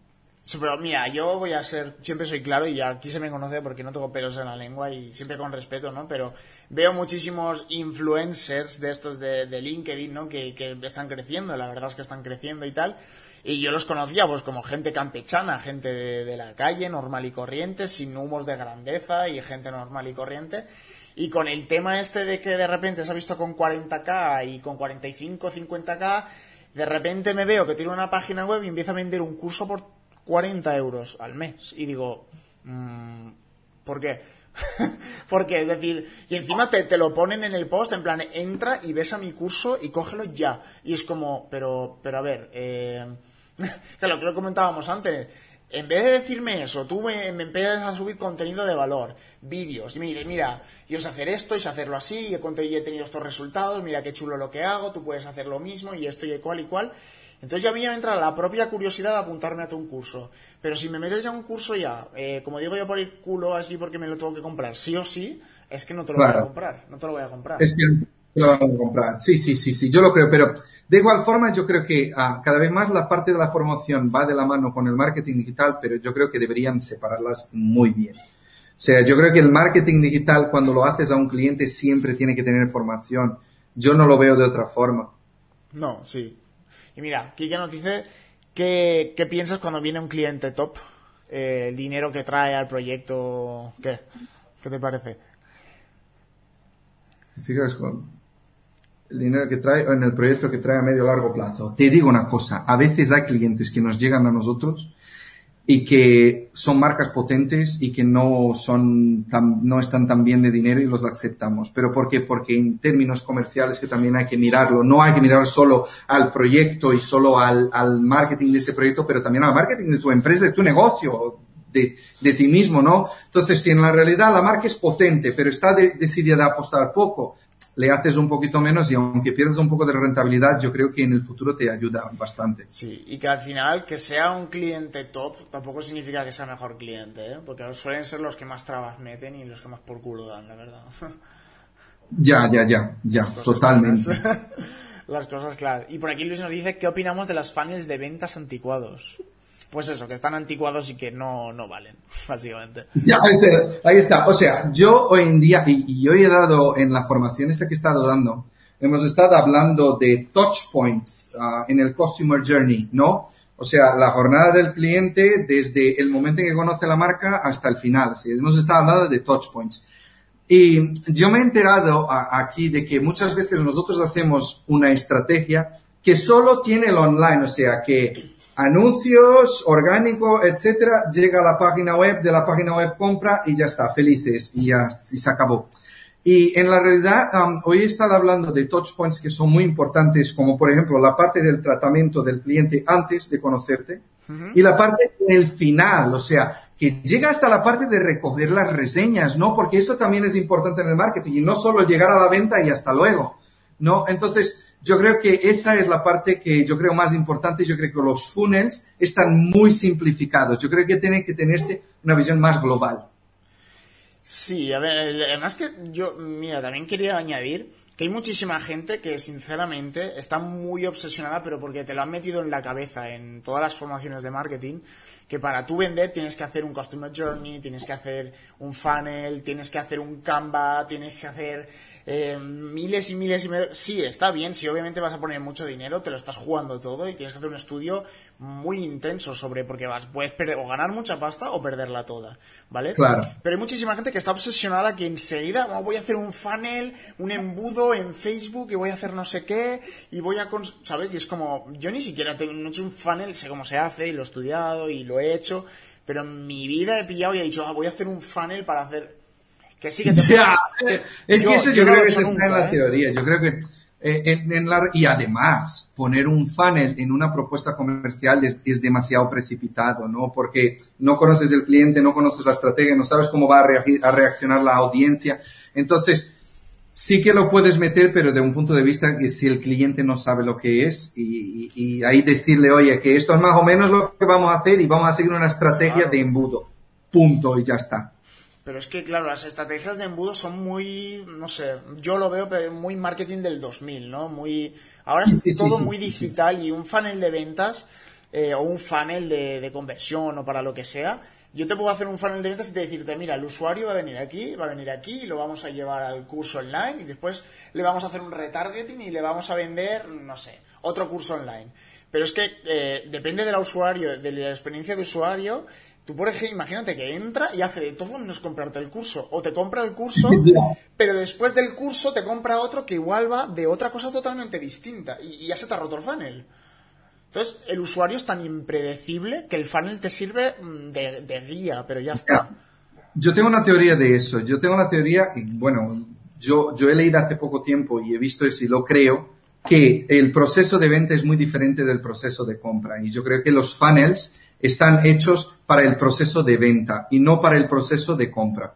pero mira, yo voy a ser, siempre soy claro y aquí se me conoce porque no tengo pelos en la lengua y siempre con respeto, ¿no? Pero veo muchísimos influencers de estos de, LinkedIn, ¿no? Que, están creciendo, la verdad es que están creciendo y tal. Y yo los conocía pues como gente campechana, gente de, la calle, normal y corriente, sin humos de grandeza y gente normal y corriente. Y con el tema este de que de repente se ha visto con 40k y con 45, 50k, de repente me veo que tiene una página web y empieza a vender un curso por 40 euros al mes. Y digo, mmm, ¿por qué? [laughs] Porque, es decir, y encima te, lo ponen en el post, en plan, entra y ves a mi curso y cógelo ya. Y es como, pero, pero a ver, eh, [laughs] lo que lo comentábamos antes, en vez de decirme eso, tú me, me, empiezas a subir contenido de valor, vídeos, y me dices, mira, yo sé hacer esto, y sé hacerlo así, y he, he tenido estos resultados, mira qué chulo lo que hago, tú puedes hacer lo mismo, y esto y cual y cual. Entonces ya a mí ya me entra la propia curiosidad de apuntarme a todo un curso. Pero si me metes ya un curso ya, eh, como digo yo por el culo así porque me lo tengo que comprar sí o sí, es que no te lo voy a comprar, no te lo voy a comprar. Es que lo voy a comprar. Sí, sí, sí, sí, yo lo creo, pero de igual forma yo creo que ah, cada vez más la parte de la formación va de la mano con el marketing digital, pero yo creo que deberían separarlas muy bien. O sea, yo creo que el marketing digital cuando lo haces a un cliente siempre tiene que tener formación. Yo no lo veo de otra forma. No, sí, y mira, Kike nos dice, ¿qué, qué piensas cuando viene un cliente top? Eh, el dinero que trae al proyecto, ¿qué? ¿Qué te parece? ¿Te fijas con el dinero que trae o en el proyecto que trae a medio largo plazo? Te digo una cosa, a veces hay clientes que nos llegan a nosotros y que son marcas potentes y que no son no están tan bien de dinero y los aceptamos. ¿Pero por qué? Porque en términos comerciales que también hay que mirarlo. No hay que mirar solo al proyecto y solo al, al marketing de ese proyecto, pero también al marketing de tu empresa, de tu negocio, de, de ti mismo, ¿no? Entonces, si en la realidad la marca es potente, pero está decidida a apostar poco, le haces un poquito menos y aunque pierdas un poco de rentabilidad, yo creo que en el futuro te ayuda bastante. Sí, y que al final que sea un cliente top tampoco significa que sea mejor cliente, ¿eh? porque suelen ser los que más trabas meten y los que más por culo dan, la verdad. [laughs] Ya, ya, ya, ya, totalmente. [laughs] Las cosas claras. Y por aquí Luis nos dice, ¿qué opinamos de las funnels de ventas anticuados? Pues eso, que están anticuados y que no, no valen, [laughs] básicamente. Ya, ahí está. O sea, yo hoy en día, y, yo he dado en la formación esta que he estado dando, hemos estado hablando de touch points ah, en el customer journey, ¿no? O sea, la jornada del cliente desde el momento en que conoce la marca hasta el final. ¿sí? Hemos estado hablando de touch points. Y yo me he enterado aquí de que muchas veces nosotros hacemos una estrategia que solo tiene el online, o sea, que anuncios, orgánico, etcétera, llega a la página web, de la página web compra y ya está, felices y ya y se acabó. Y en la realidad, hoy he estado hablando de touch points que son muy importantes, como por ejemplo la parte del tratamiento del cliente antes de conocerte y la parte en el final, o sea, que llega hasta la parte de recoger las reseñas, ¿no? Porque eso también es importante en el marketing y no solo llegar a la venta y hasta luego, ¿no? Entonces, yo creo que esa es la parte que yo creo más importante. Yo creo que los funnels están muy simplificados. Yo creo que tiene que tenerse una visión más global. Sí, a ver, además que yo, mira, también quería añadir que hay muchísima gente que sinceramente está muy obsesionada, pero porque te lo han metido en la cabeza en todas las formaciones de marketing, que para tú vender tienes que hacer un Customer Journey, tienes que hacer un funnel, tienes que hacer un Canva, tienes que hacer eh, miles y miles y miles. Sí, está bien, si obviamente vas a poner mucho dinero, te lo estás jugando todo y tienes que hacer un estudio muy intenso sobre, porque vas, puedes perder, o ganar mucha pasta o perderla toda, ¿vale? Claro. Pero hay muchísima gente que está obsesionada que enseguida oh, voy a hacer un funnel, un embudo en Facebook y voy a hacer no sé qué y voy a, ¿sabes? Y es como, yo ni siquiera tengo, no he hecho un funnel, sé cómo se hace y lo he estudiado y lo he hecho, pero en mi vida he pillado y he dicho, ah, voy a hacer un funnel para hacer que sí que te [laughs] Es que eso yo, creo que está en la ¿eh? teoría. Yo creo que eh, en, la, y además poner un funnel en una propuesta comercial es, demasiado precipitado, ¿no? Porque no conoces el cliente, no conoces la estrategia, no sabes cómo va a, reaccionar la audiencia. Entonces, sí que lo puedes meter, pero de un punto de vista que si el cliente no sabe lo que es y, y, ahí decirle, oye, que esto es más o menos lo que vamos a hacer y vamos a seguir una estrategia de embudo. Punto y ya está. Pero es que, claro, las estrategias de embudo son muy, no sé, yo lo veo muy marketing del 2000, ¿no? Muy, ahora es todo muy digital y un funnel de ventas eh, o un funnel de, conversión o para lo que sea, yo te puedo hacer un funnel de ventas y te decirte, mira, el usuario va a venir aquí, va a venir aquí y lo vamos a llevar al curso online y después le vamos a hacer un retargeting y le vamos a vender, no sé, otro curso online. Pero es que eh, depende del usuario, de la experiencia de usuario Tú, por ejemplo, imagínate que entra y hace de todo menos comprarte el curso. O te compra el curso, [laughs] pero después del curso te compra otro que igual va de otra cosa totalmente distinta. Y, ya se te ha roto el funnel. Entonces, el usuario es tan impredecible que el funnel te sirve mm, de, guía, pero ya está. Yo tengo una teoría de eso. Yo tengo una teoría, bueno, yo, yo he leído hace poco tiempo y he visto eso y lo creo, que el proceso de venta es muy diferente del proceso de compra. Y yo creo que los funnels están hechos para el proceso de venta y no para el proceso de compra.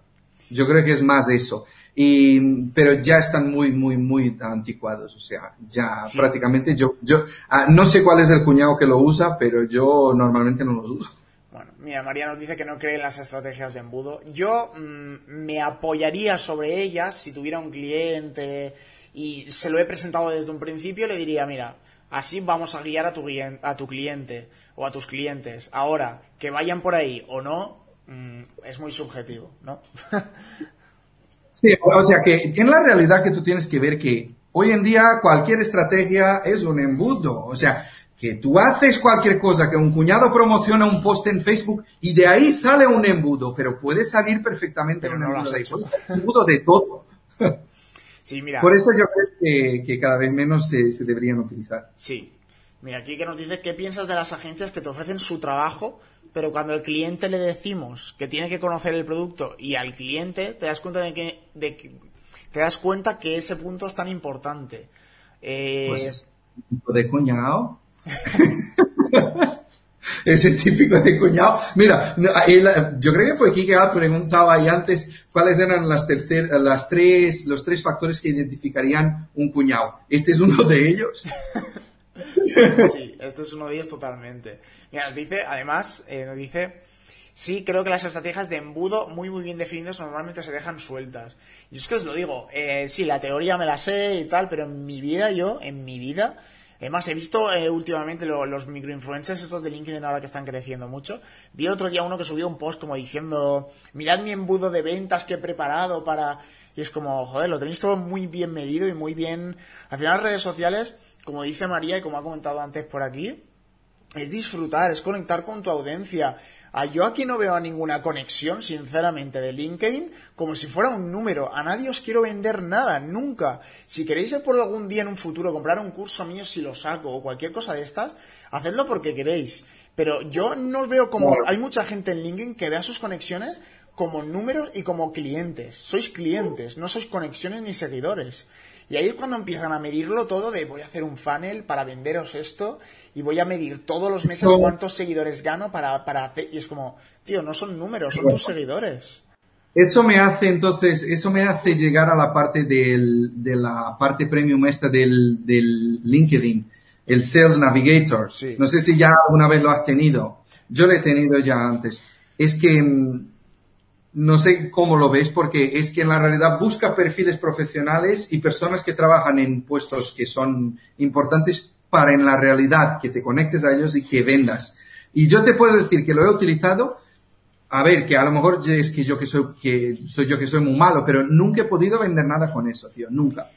Yo creo que es más eso. Y, pero ya están muy, muy, muy anticuados. O sea, ya prácticamente yo, yo, ah, no sé cuál es el cuñado que lo usa, pero yo normalmente no los uso. Bueno, mira, María nos dice que no cree en las estrategias de embudo. Yo mm, me apoyaría sobre ellas si tuviera un cliente y se lo he presentado desde un principio, le diría, mira, Así vamos a guiar a tu, a tu cliente o a tus clientes. Ahora, que vayan por ahí o no, mm, es muy subjetivo, ¿no? [laughs] sí, o sea que en la realidad que tú tienes que ver que hoy en día cualquier estrategia es un embudo. O sea, que tú haces cualquier cosa, que un cuñado promociona un post en Facebook y de ahí sale un embudo, pero puede salir perfectamente un embudo, de todo. [laughs] Por eso yo creo que, cada vez menos se, deberían utilizar. Sí. Mira, aquí que nos dice qué piensas de las agencias que te ofrecen su trabajo, pero cuando al cliente le decimos que tiene que conocer el producto y al cliente te das cuenta de que, te das cuenta que ese punto es tan importante. Eh... Pues, de cuñado. [laughs] ese típico de cuñado. Mira, yo creo que fue aquí que ha preguntado ahí antes cuáles eran las, tercer, las tres, los tres factores que identificarían un cuñado. ¿Este es uno de ellos? [laughs] [laughs] sí, este es uno de ellos totalmente. Mira, nos dice, además, eh, nos dice, sí, creo que las estrategias de embudo muy muy bien definidas normalmente se dejan sueltas. Y es que os lo digo, eh, sí, la teoría me la sé y tal, pero en mi vida yo, en mi vida, Además, he visto eh, últimamente los microinfluencers estos de LinkedIn ahora que están creciendo mucho. Vi otro día uno que subió un post como diciendo, mirad mi embudo de ventas que he preparado para... Y es como, joder, lo tenéis todo muy bien medido y muy bien... Al final las redes sociales, como dice María y como ha comentado antes por aquí, es disfrutar, es conectar con tu audiencia. Ah, yo aquí no veo ninguna conexión, sinceramente, de LinkedIn como si fuera un número. A nadie os quiero vender nada, nunca. Si queréis por algún día en un futuro comprar un curso mío si lo saco o cualquier cosa de estas, hacedlo porque queréis. Pero yo no os veo como... Hay mucha gente en LinkedIn que vea sus conexiones como números y como clientes. Sois clientes, no sois conexiones ni seguidores. Y ahí es cuando empiezan a medirlo todo de voy a hacer un funnel para venderos esto y voy a medir todos los meses cuántos seguidores gano para, para hacer... Y es como, tío, no son números, son tus seguidores. Eso me hace entonces, eso me hace llegar a la parte del, de la parte premium esta del, del LinkedIn, el Sales Navigator. No sé si ya alguna vez lo has tenido. Yo lo he tenido ya antes. Es que mm, no sé cómo lo ves porque es que en la realidad busca perfiles profesionales y personas que trabajan en puestos que son importantes para en la realidad que te conectes a ellos y que vendas. Y yo te puedo decir que lo he utilizado a ver, que a lo mejor es que yo que soy, que soy yo que soy muy malo, pero nunca he podido vender nada con eso, tío, nunca.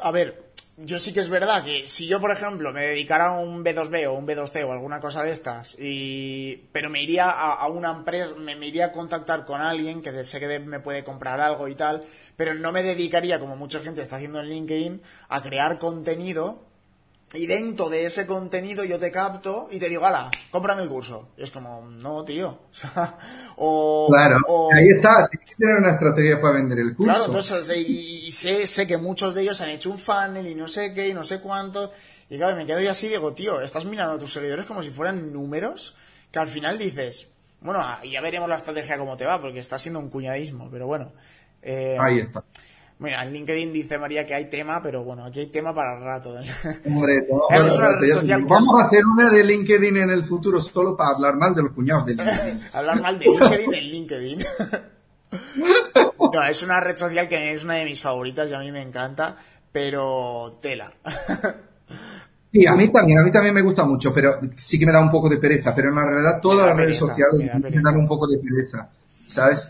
A ver, yo sí que es verdad que si yo, por ejemplo, me dedicara a un B2B o un B2C o alguna cosa de estas, y... pero me iría a, una empresa, me, me, iría a contactar con alguien que sé que me puede comprar algo y tal, pero no me dedicaría, como mucha gente está haciendo en LinkedIn, a crear contenido y dentro de ese contenido yo te capto y te digo, ala, cómprame el curso. Y es como, no, tío. [laughs] O, claro, ahí está, tienes que tener una estrategia para vender el curso. Claro, entonces, y, sé, sé que muchos de ellos han hecho un funnel y no sé qué, y no sé cuánto. Y claro, me quedo yo así y digo, tío, estás mirando a tus seguidores como si fueran números que al final dices, bueno, ya veremos la estrategia cómo te va, porque está siendo un cuñadismo, pero bueno. Eh, ahí está. Mira, en LinkedIn dice María que hay tema, pero bueno, aquí hay tema para el rato. Hombre, vamos a hacer una de LinkedIn en el futuro solo para hablar mal de los cuñados de LinkedIn. [laughs] hablar mal de LinkedIn en LinkedIn. [laughs] no, es una red social que es una de mis favoritas y a mí me encanta, pero tela. [laughs] Sí, a mí también, a mí también me gusta mucho, pero sí que me da un poco de pereza, pero en la realidad todas las redes sociales me dan un poco de pereza, ¿sabes?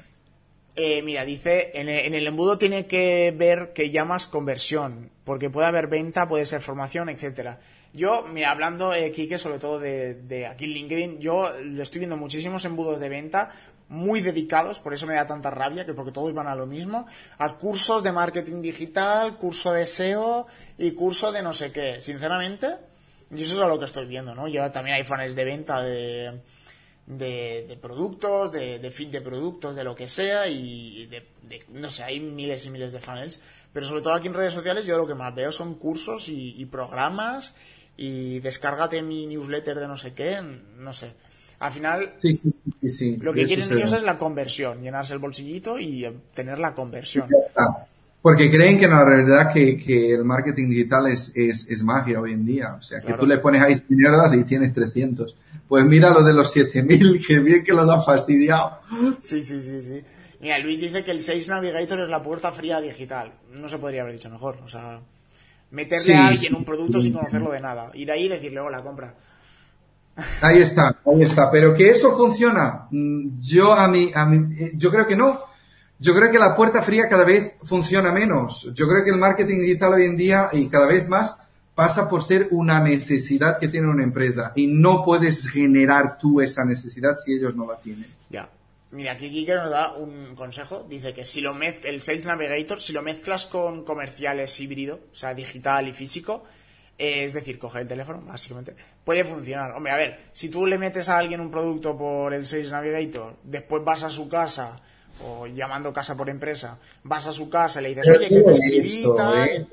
Eh, mira, dice, en el, embudo tiene que ver que llamas conversión, porque puede haber venta, puede ser formación, etcétera. Yo, mira, hablando, eh, Kike, sobre todo de, aquí en LinkedIn, yo le estoy viendo muchísimos embudos de venta muy dedicados, por eso me da tanta rabia, que porque todos van a lo mismo, a cursos de marketing digital, curso de SEO y curso de no sé qué. Sinceramente, y eso es lo que estoy viendo, ¿no? Yo también hay fans de venta de de, productos, de, de feed de productos, de lo que sea, y de, no sé, hay miles y miles de funnels, pero sobre todo aquí en redes sociales yo lo que más veo son cursos y, programas y descárgate mi newsletter de no sé qué, no sé. Al final, lo que quieren ellos es la conversión, llenarse el bolsillito y tener la conversión. Porque creen que en la realidad que, el marketing digital es, es, magia hoy en día. O sea, que tú le pones ahí mierdas y tienes 300. Pues mira lo de los 7000, [laughs] que bien que los han fastidiado. Sí, sí, sí, sí. Mira, Luis dice que el 6 Navigator es la puerta fría digital. No se podría haber dicho mejor. O sea, meterle a alguien un producto sin conocerlo de nada. Ir ahí y decirle, hola, compra. Ahí está, ahí está. Pero que eso funciona, mm, yo a mí, a mí, eh, yo creo que no. Yo creo que la puerta fría cada vez funciona menos. Yo creo que el marketing digital hoy en día y cada vez más pasa por ser una necesidad que tiene una empresa y no puedes generar tú esa necesidad si ellos no la tienen. Ya. Mira, aquí Kike nos da un consejo. Dice que si lo mez el Sales Navigator, si lo mezclas con comerciales híbrido, o sea, digital y físico, es decir, coger el teléfono, básicamente, puede funcionar. Hombre, a ver, si tú le metes a alguien un producto por el Sales Navigator, después vas a su casa o llamando casa por empresa, vas a su casa y le dices, oye, que te escribí ¿eh?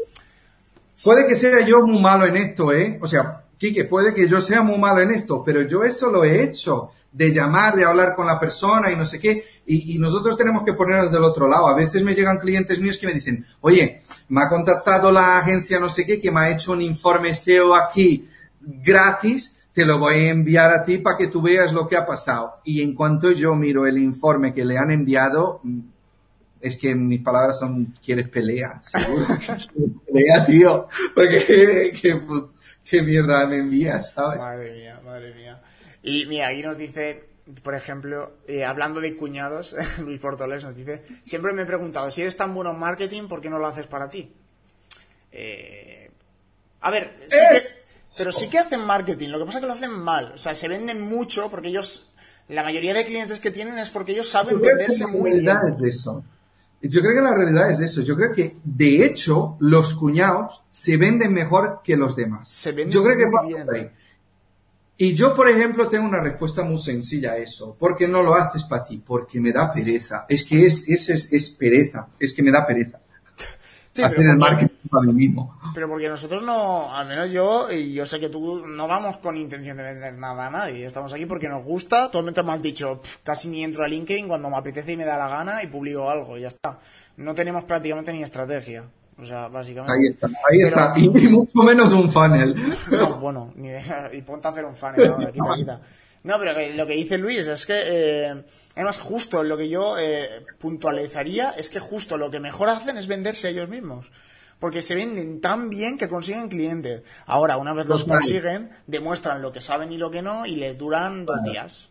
Puede que sea yo muy malo en esto, ¿eh? O sea, Quique, puede que yo sea muy malo en esto, pero yo eso lo he hecho, de llamar, de hablar con la persona y no sé qué, y, nosotros tenemos que ponernos del otro lado. A veces me llegan clientes míos que me dicen, oye, me ha contactado la agencia no sé qué, que me ha hecho un informe SEO aquí gratis, te lo voy a enviar a ti para que tú veas lo que ha pasado. Y en cuanto yo miro el informe que le han enviado, mm, es que mis palabras son, ¿quieres pelea? [laughs] Seguro pelea, tío. Porque [laughs] qué, mierda me envías, ¿sabes? Madre mía, madre mía. Y mira, aquí nos dice, por ejemplo, eh, hablando de cuñados, [laughs] Luis Portoles nos dice, siempre me he preguntado, si eres tan bueno en marketing, ¿por qué no lo haces para ti? Eh, a ver, sí que pero sí que hacen marketing, lo que pasa es que lo hacen mal. O sea, se venden mucho porque ellos, la mayoría de clientes que tienen es porque ellos saben venderse muy bien. Es eso. Yo creo que la realidad es eso. Yo creo que, de hecho, los cuñados se venden mejor que los demás. Se venden Yo creo que muy bien. Y yo, por ejemplo, tengo una respuesta muy sencilla a eso. ¿Por qué no lo haces para ti? Porque me da pereza. Es que es, es, es, es pereza. Es que me da pereza. Sí, el marketing para mí mismo. Pero porque nosotros no, al menos yo, y yo sé que tú, no vamos con intención de vender nada a nadie. Estamos aquí porque nos gusta. Totalmente me has dicho, "Pff, casi ni entro a LinkedIn cuando me apetece y me da la gana y publico algo, y ya está. No tenemos prácticamente ni estrategia. O sea, básicamente. Ahí está, ahí Pero- está. Y, mucho menos un funnel. No, bueno, ni idea. [laughs] Y ponte a hacer un fan ahora, quita, quita. No, pero lo que dice Luis es que, eh, además, justo lo que yo eh, puntualizaría es que justo lo que mejor hacen es venderse ellos mismos. Porque se venden tan bien que consiguen clientes. Ahora, una vez los consiguen, demuestran lo que saben y lo que no y les duran dos días.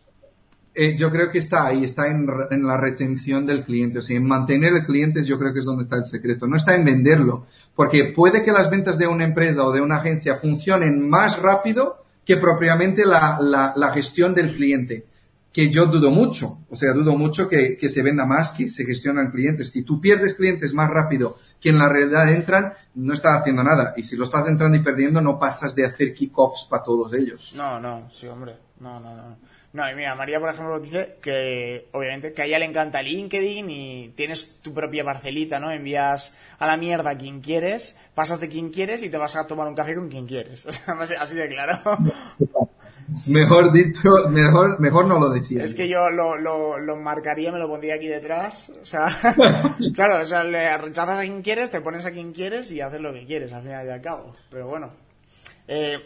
Eh, yo creo que está ahí, está en, en la retención del cliente, o sea, en mantener el cliente yo creo que es donde está el secreto, no está en venderlo, porque puede que las ventas de una empresa o de una agencia funcionen más rápido que propiamente la, la- gestión del cliente, que yo dudo mucho, o sea, dudo mucho que, que se venda más que se gestionan clientes. Si tú pierdes clientes más rápido que en la realidad entran, no estás haciendo nada, y si lo estás entrando y perdiendo, no pasas de hacer kickoffs para todos ellos. No, no, sí, hombre. No, no, no. No, y mira, María, por ejemplo, dice que, obviamente, que a ella le encanta LinkedIn y tienes tu propia parcelita, ¿no? Envías a la mierda a quien quieres, pasas de quien quieres y te vas a tomar un café con quien quieres. [laughs] O sea, así- de claro. [laughs] Mejor dicho, mejor, mejor no lo decía. Es que yo lo, lo, lo marcaría, me lo pondría aquí detrás. O sea, [laughs] claro, o sea, le rechazas a quien quieres, te pones a quien quieres y haces lo que quieres, al final y al cabo. Pero bueno. Eh,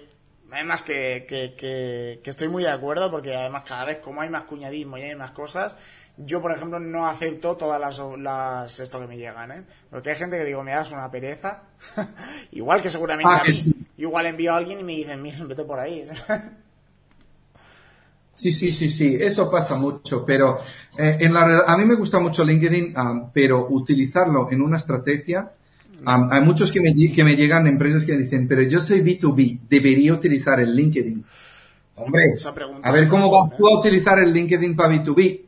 además que, que, que, que estoy muy de acuerdo porque además cada vez como hay más cuñadismo y hay más cosas, yo por ejemplo no acepto todas las, las esto que me llegan, ¿eh? Porque hay gente que digo, me das una pereza. [laughs] igual que seguramente Ah, a mí. sí. Igual envío a alguien y me dicen, miren, vete por ahí. [laughs] Sí, sí, sí, sí, eso pasa mucho, pero eh, en la, a mí me gusta mucho LinkedIn, ah, pero utilizarlo en una estrategia, hay muchos que me, que me llegan empresas que dicen, pero yo soy B2B, debería utilizar el LinkedIn. Hombre, a ver es cómo vas tú a utilizar el LinkedIn para B2B.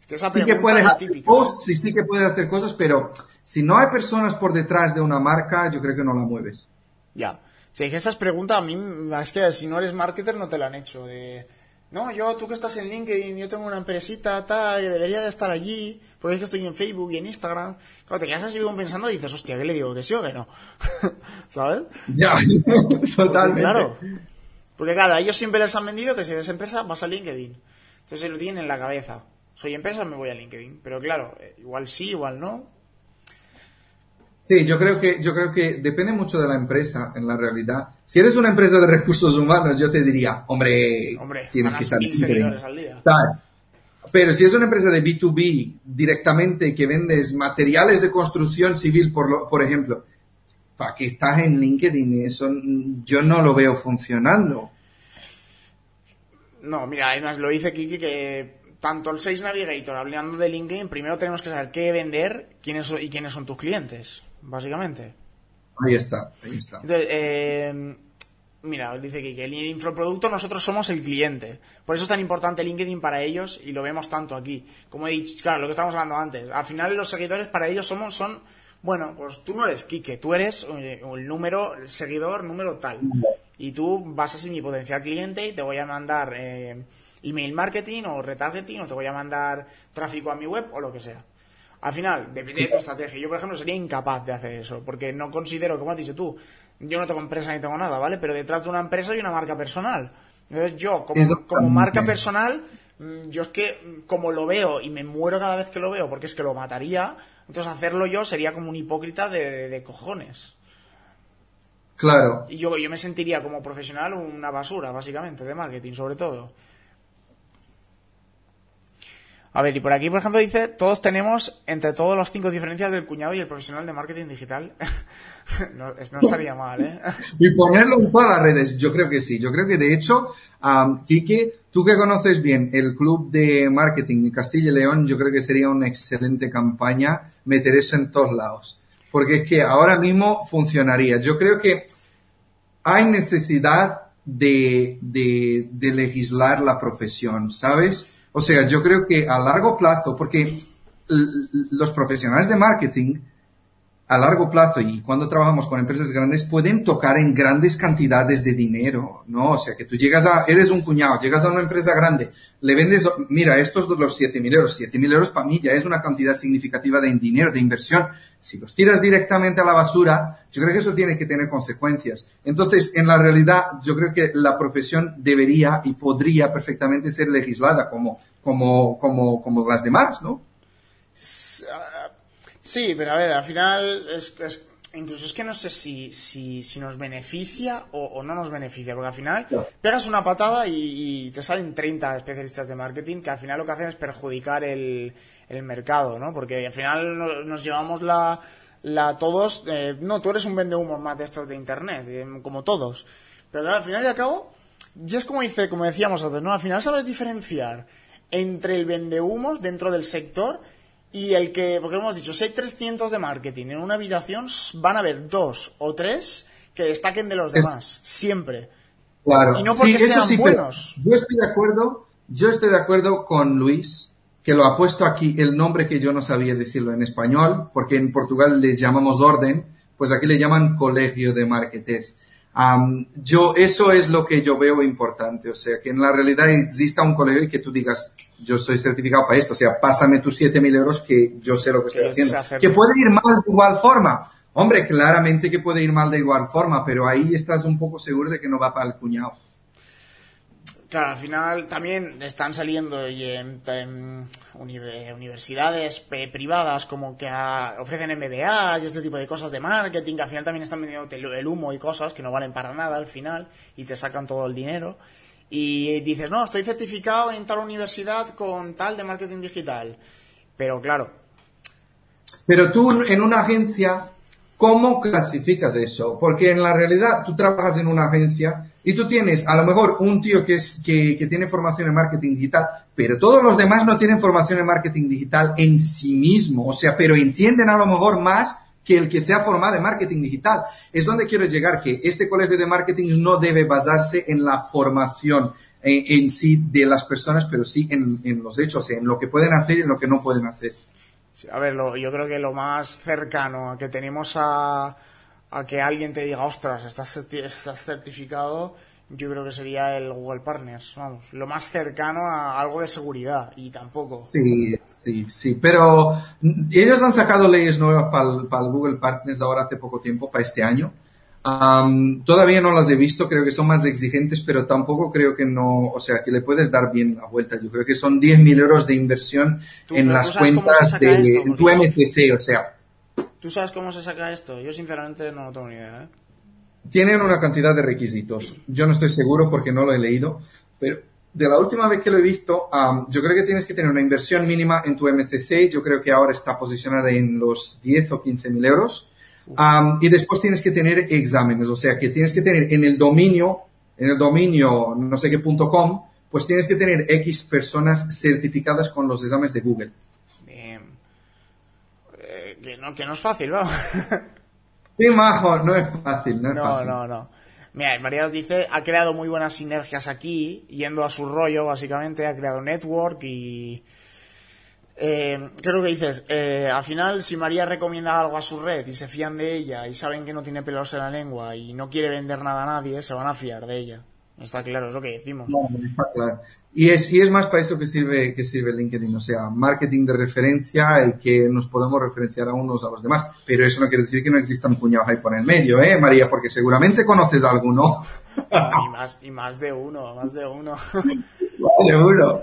Es que esa Sí que puedes es hacer posts y sí que puedes hacer cosas, pero si no hay personas por detrás de una marca, yo creo que no la mueves. Ya. Sí, que esas preguntas a mí, es que si no eres marketer no te la han hecho. De, no, yo, tú que estás en LinkedIn, yo tengo una empresita, tal, que debería de estar allí, porque es que estoy en Facebook y en Instagram. Claro, te quedas así pensando y dices, hostia, ¿qué le digo? ¿Que sí o que no? [laughs] ¿Sabes? Ya, [laughs] totalmente. Claro. Porque claro, a ellos siempre les han vendido que si eres empresa vas a LinkedIn. Entonces se lo tienen en la cabeza. Soy empresa, me voy a LinkedIn. Pero claro, eh, igual sí, igual no. Sí, yo creo que yo creo que depende mucho de la empresa en la realidad. Si eres una empresa de recursos humanos, yo te diría, hombre, Hombre, tienes que estar al. Pero si es una empresa de B2B directamente que vendes materiales de construcción civil, por, lo, por ejemplo, ¿para qué estás en LinkedIn? Eso yo no lo veo funcionando. No, mira, además lo dice Kiki que tanto el 6 Navigator hablando de LinkedIn, primero tenemos que saber qué vender quiénes son, y quiénes son tus clientes, básicamente. Ahí está, ahí está. Entonces, eh, mira, dice Kiki, el infoproducto nosotros somos el cliente. Por eso es tan importante LinkedIn para ellos y lo vemos tanto aquí. Como he dicho, claro, lo que estábamos hablando antes. Al final los seguidores para ellos somos, son, bueno, pues tú no eres Kike, tú eres eh, el número, el seguidor número tal. Y tú vas a ser mi potencial cliente y te voy a mandar eh, email marketing o retargeting o te voy a mandar tráfico a mi web o lo que sea. Al final, depende de tu estrategia. Yo, por ejemplo, sería incapaz de hacer eso, porque no considero, como has dicho tú, yo no tengo empresa ni tengo nada, ¿vale? Pero detrás de una empresa hay una marca personal. Entonces yo, como, como marca personal, mm, yo es que, mm, como lo veo y me muero cada vez que lo veo, porque es que lo mataría, entonces hacerlo yo sería como un hipócrita de, de cojones. Claro. Y yo, yo me sentiría como profesional una basura, básicamente, de marketing, sobre todo. A ver, y por aquí, por ejemplo, dice, todos tenemos entre todos los cinco diferencias del cuñado y el profesional de marketing digital. [laughs] no, es- no estaría mal, ¿eh? [laughs] Y ponerlo en todas las redes, yo creo que sí. Yo creo que de hecho, am, Quique, tú que conoces bien el club de marketing de Castilla y León, yo creo que sería una excelente campaña meter eso en todos lados. Porque es que ahora mismo funcionaría. Yo creo que hay necesidad de, de, de legislar la profesión, ¿sabes? O sea, yo creo que a largo plazo, porque los profesionales de marketing a largo plazo y cuando trabajamos con empresas grandes pueden tocar en grandes cantidades de dinero, ¿no? O sea, que tú llegas a, eres un cuñado, llegas a una empresa grande, le vendes, mira, estos los 7.000 euros, 7.000 euros para mí ya es una cantidad significativa de dinero, de inversión. Si los tiras directamente a la basura, yo creo que eso tiene que tener consecuencias. Entonces, en la realidad, yo creo que la profesión debería y podría perfectamente ser legislada como, como, como, como las demás, ¿no? Sí, pero a ver, al final es, incluso es que no sé si, si, si nos beneficia o, no nos beneficia, porque al final pegas una patada y, te salen 30 especialistas de marketing que al final lo que hacen es perjudicar el, el mercado, ¿no? Porque al final nos, llevamos la, la todos, eh, no, tú eres un vende humo más de estos de internet, eh, como todos, pero al final y al cabo, ya es como dice, como decíamos antes, ¿no? Al final sabes diferenciar entre el vendehumos dentro del sector y el que, porque hemos dicho, si hay 300 de marketing en una habitación, van a haber dos o tres que destaquen de los demás, siempre. Claro. Y no porque sean buenos. Yo estoy de acuerdo, yo estoy de acuerdo con Luis, que lo ha puesto aquí el nombre que yo no sabía decirlo en español, porque en Portugal le llamamos orden, pues aquí le llaman colegio de marketers yo, eso es lo que yo veo importante, o sea, que en la realidad exista un colegio y que tú digas, yo soy certificado para esto, o sea, pásame tus 7.000 euros que yo sé lo que, estoy haciendo. Que puede ir mal de igual forma. Hombre, claramente que puede ir mal de igual forma, pero ahí estás un poco seguro de que no va para el cuñado. Claro, al final también están saliendo en, universidades privadas como que ofrecen MBAs y este tipo de cosas de marketing, que al final también están vendiendo el humo y cosas que no valen para nada al final y te sacan todo el dinero. Y dices, no, estoy certificado en tal universidad con tal de marketing digital. Pero claro. Pero tú en una agencia, ¿cómo clasificas eso? Porque en la realidad tú trabajas en una agencia y tú tienes a lo mejor un tío que, es, que, que, tiene formación en marketing digital, pero todos los demás no tienen formación en marketing digital en sí mismo, o sea, pero entienden a lo mejor más que el que se ha formado en marketing digital. Es donde quiero llegar, que este colegio de marketing no debe basarse en la formación en, sí de las personas, pero sí en, en, los hechos, en lo que pueden hacer y en lo que no pueden hacer. a ver, yo creo que lo más cercano que tenemos a a que alguien te diga, ostras, estás, estás certificado, yo creo que sería el Google Partners, vamos, lo más cercano a algo de seguridad y tampoco. Sí, sí, sí, pero ellos han sacado leyes nuevas para el, Google Partners ahora hace poco tiempo, para este año. todavía no las he visto, creo que son más exigentes, pero tampoco creo que no, o sea, que le puedes dar bien la vuelta. Yo creo que son 10.000 euros de inversión en las cuentas de tu MCC, o sea, ¿Tú sabes cómo se saca esto? Yo sinceramente no tengo ni idea. ¿eh? Tienen una cantidad de requisitos. Yo no estoy seguro porque no lo he leído, pero de la última vez que lo he visto, yo creo que tienes que tener una inversión mínima en tu MCC. Yo creo que ahora está posicionada en los 10 o 15 mil euros. y después tienes que tener exámenes, o sea que tienes que tener en el dominio, en el dominio no sé qué punto com, pues tienes que tener X personas certificadas con los exámenes de Google que no, que no es fácil, vamos. [laughs] Majo, no es fácil, no es no, fácil. No, no, Mira, María dice, ha creado muy buenas sinergias aquí, yendo a su rollo, básicamente, ha creado network y... Eh, creo que dices, eh, al final, si María recomienda algo a su red y se fían de ella y saben que no tiene pelos en la lengua y no quiere vender nada a nadie, se van a fiar de ella. Está claro, es lo que decimos. Y es, y es más para eso que sirve, que sirve LinkedIn, o sea, marketing de referencia y que nos podemos referenciar a unos a los demás. Pero eso no quiere decir que no existan puñados ahí por el medio, ¿eh, María? Porque seguramente conoces a alguno. [laughs] y, más, y más de uno, más de uno. [laughs] más de uno.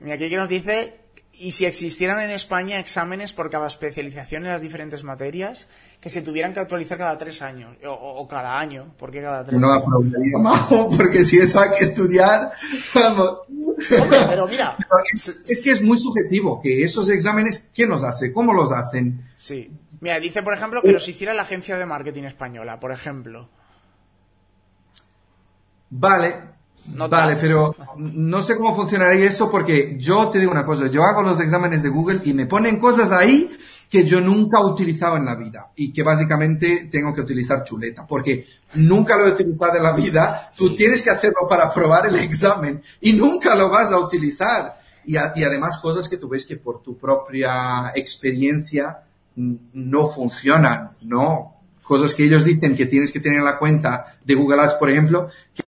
Mira, aquí que nos dice y si existieran en España exámenes por cada especialización en las diferentes materias que se tuvieran que actualizar cada tres años o, cada año, ¿por qué cada tres? No [laughs] Majo, porque si eso hay que estudiar, vamos. pero mira, [laughs] es, que es muy subjetivo que esos exámenes, ¿quién los hace? ¿Cómo los hacen? Sí. Mira, dice por ejemplo que los hiciera la agencia de marketing española, por ejemplo. Vale, vale, pero no sé cómo funcionaría eso porque yo te digo una cosa, yo hago los exámenes de Google y me ponen cosas ahí que yo nunca he utilizado en la vida y que básicamente tengo que utilizar chuleta porque nunca lo he utilizado en la vida, tú tienes que hacerlo para probar el examen y nunca lo vas a utilizar. Y, y además cosas que tú ves que por tu propia experiencia no funcionan, ¿no? Cosas que ellos dicen que tienes que tener en la cuenta de Google Ads, por ejemplo, que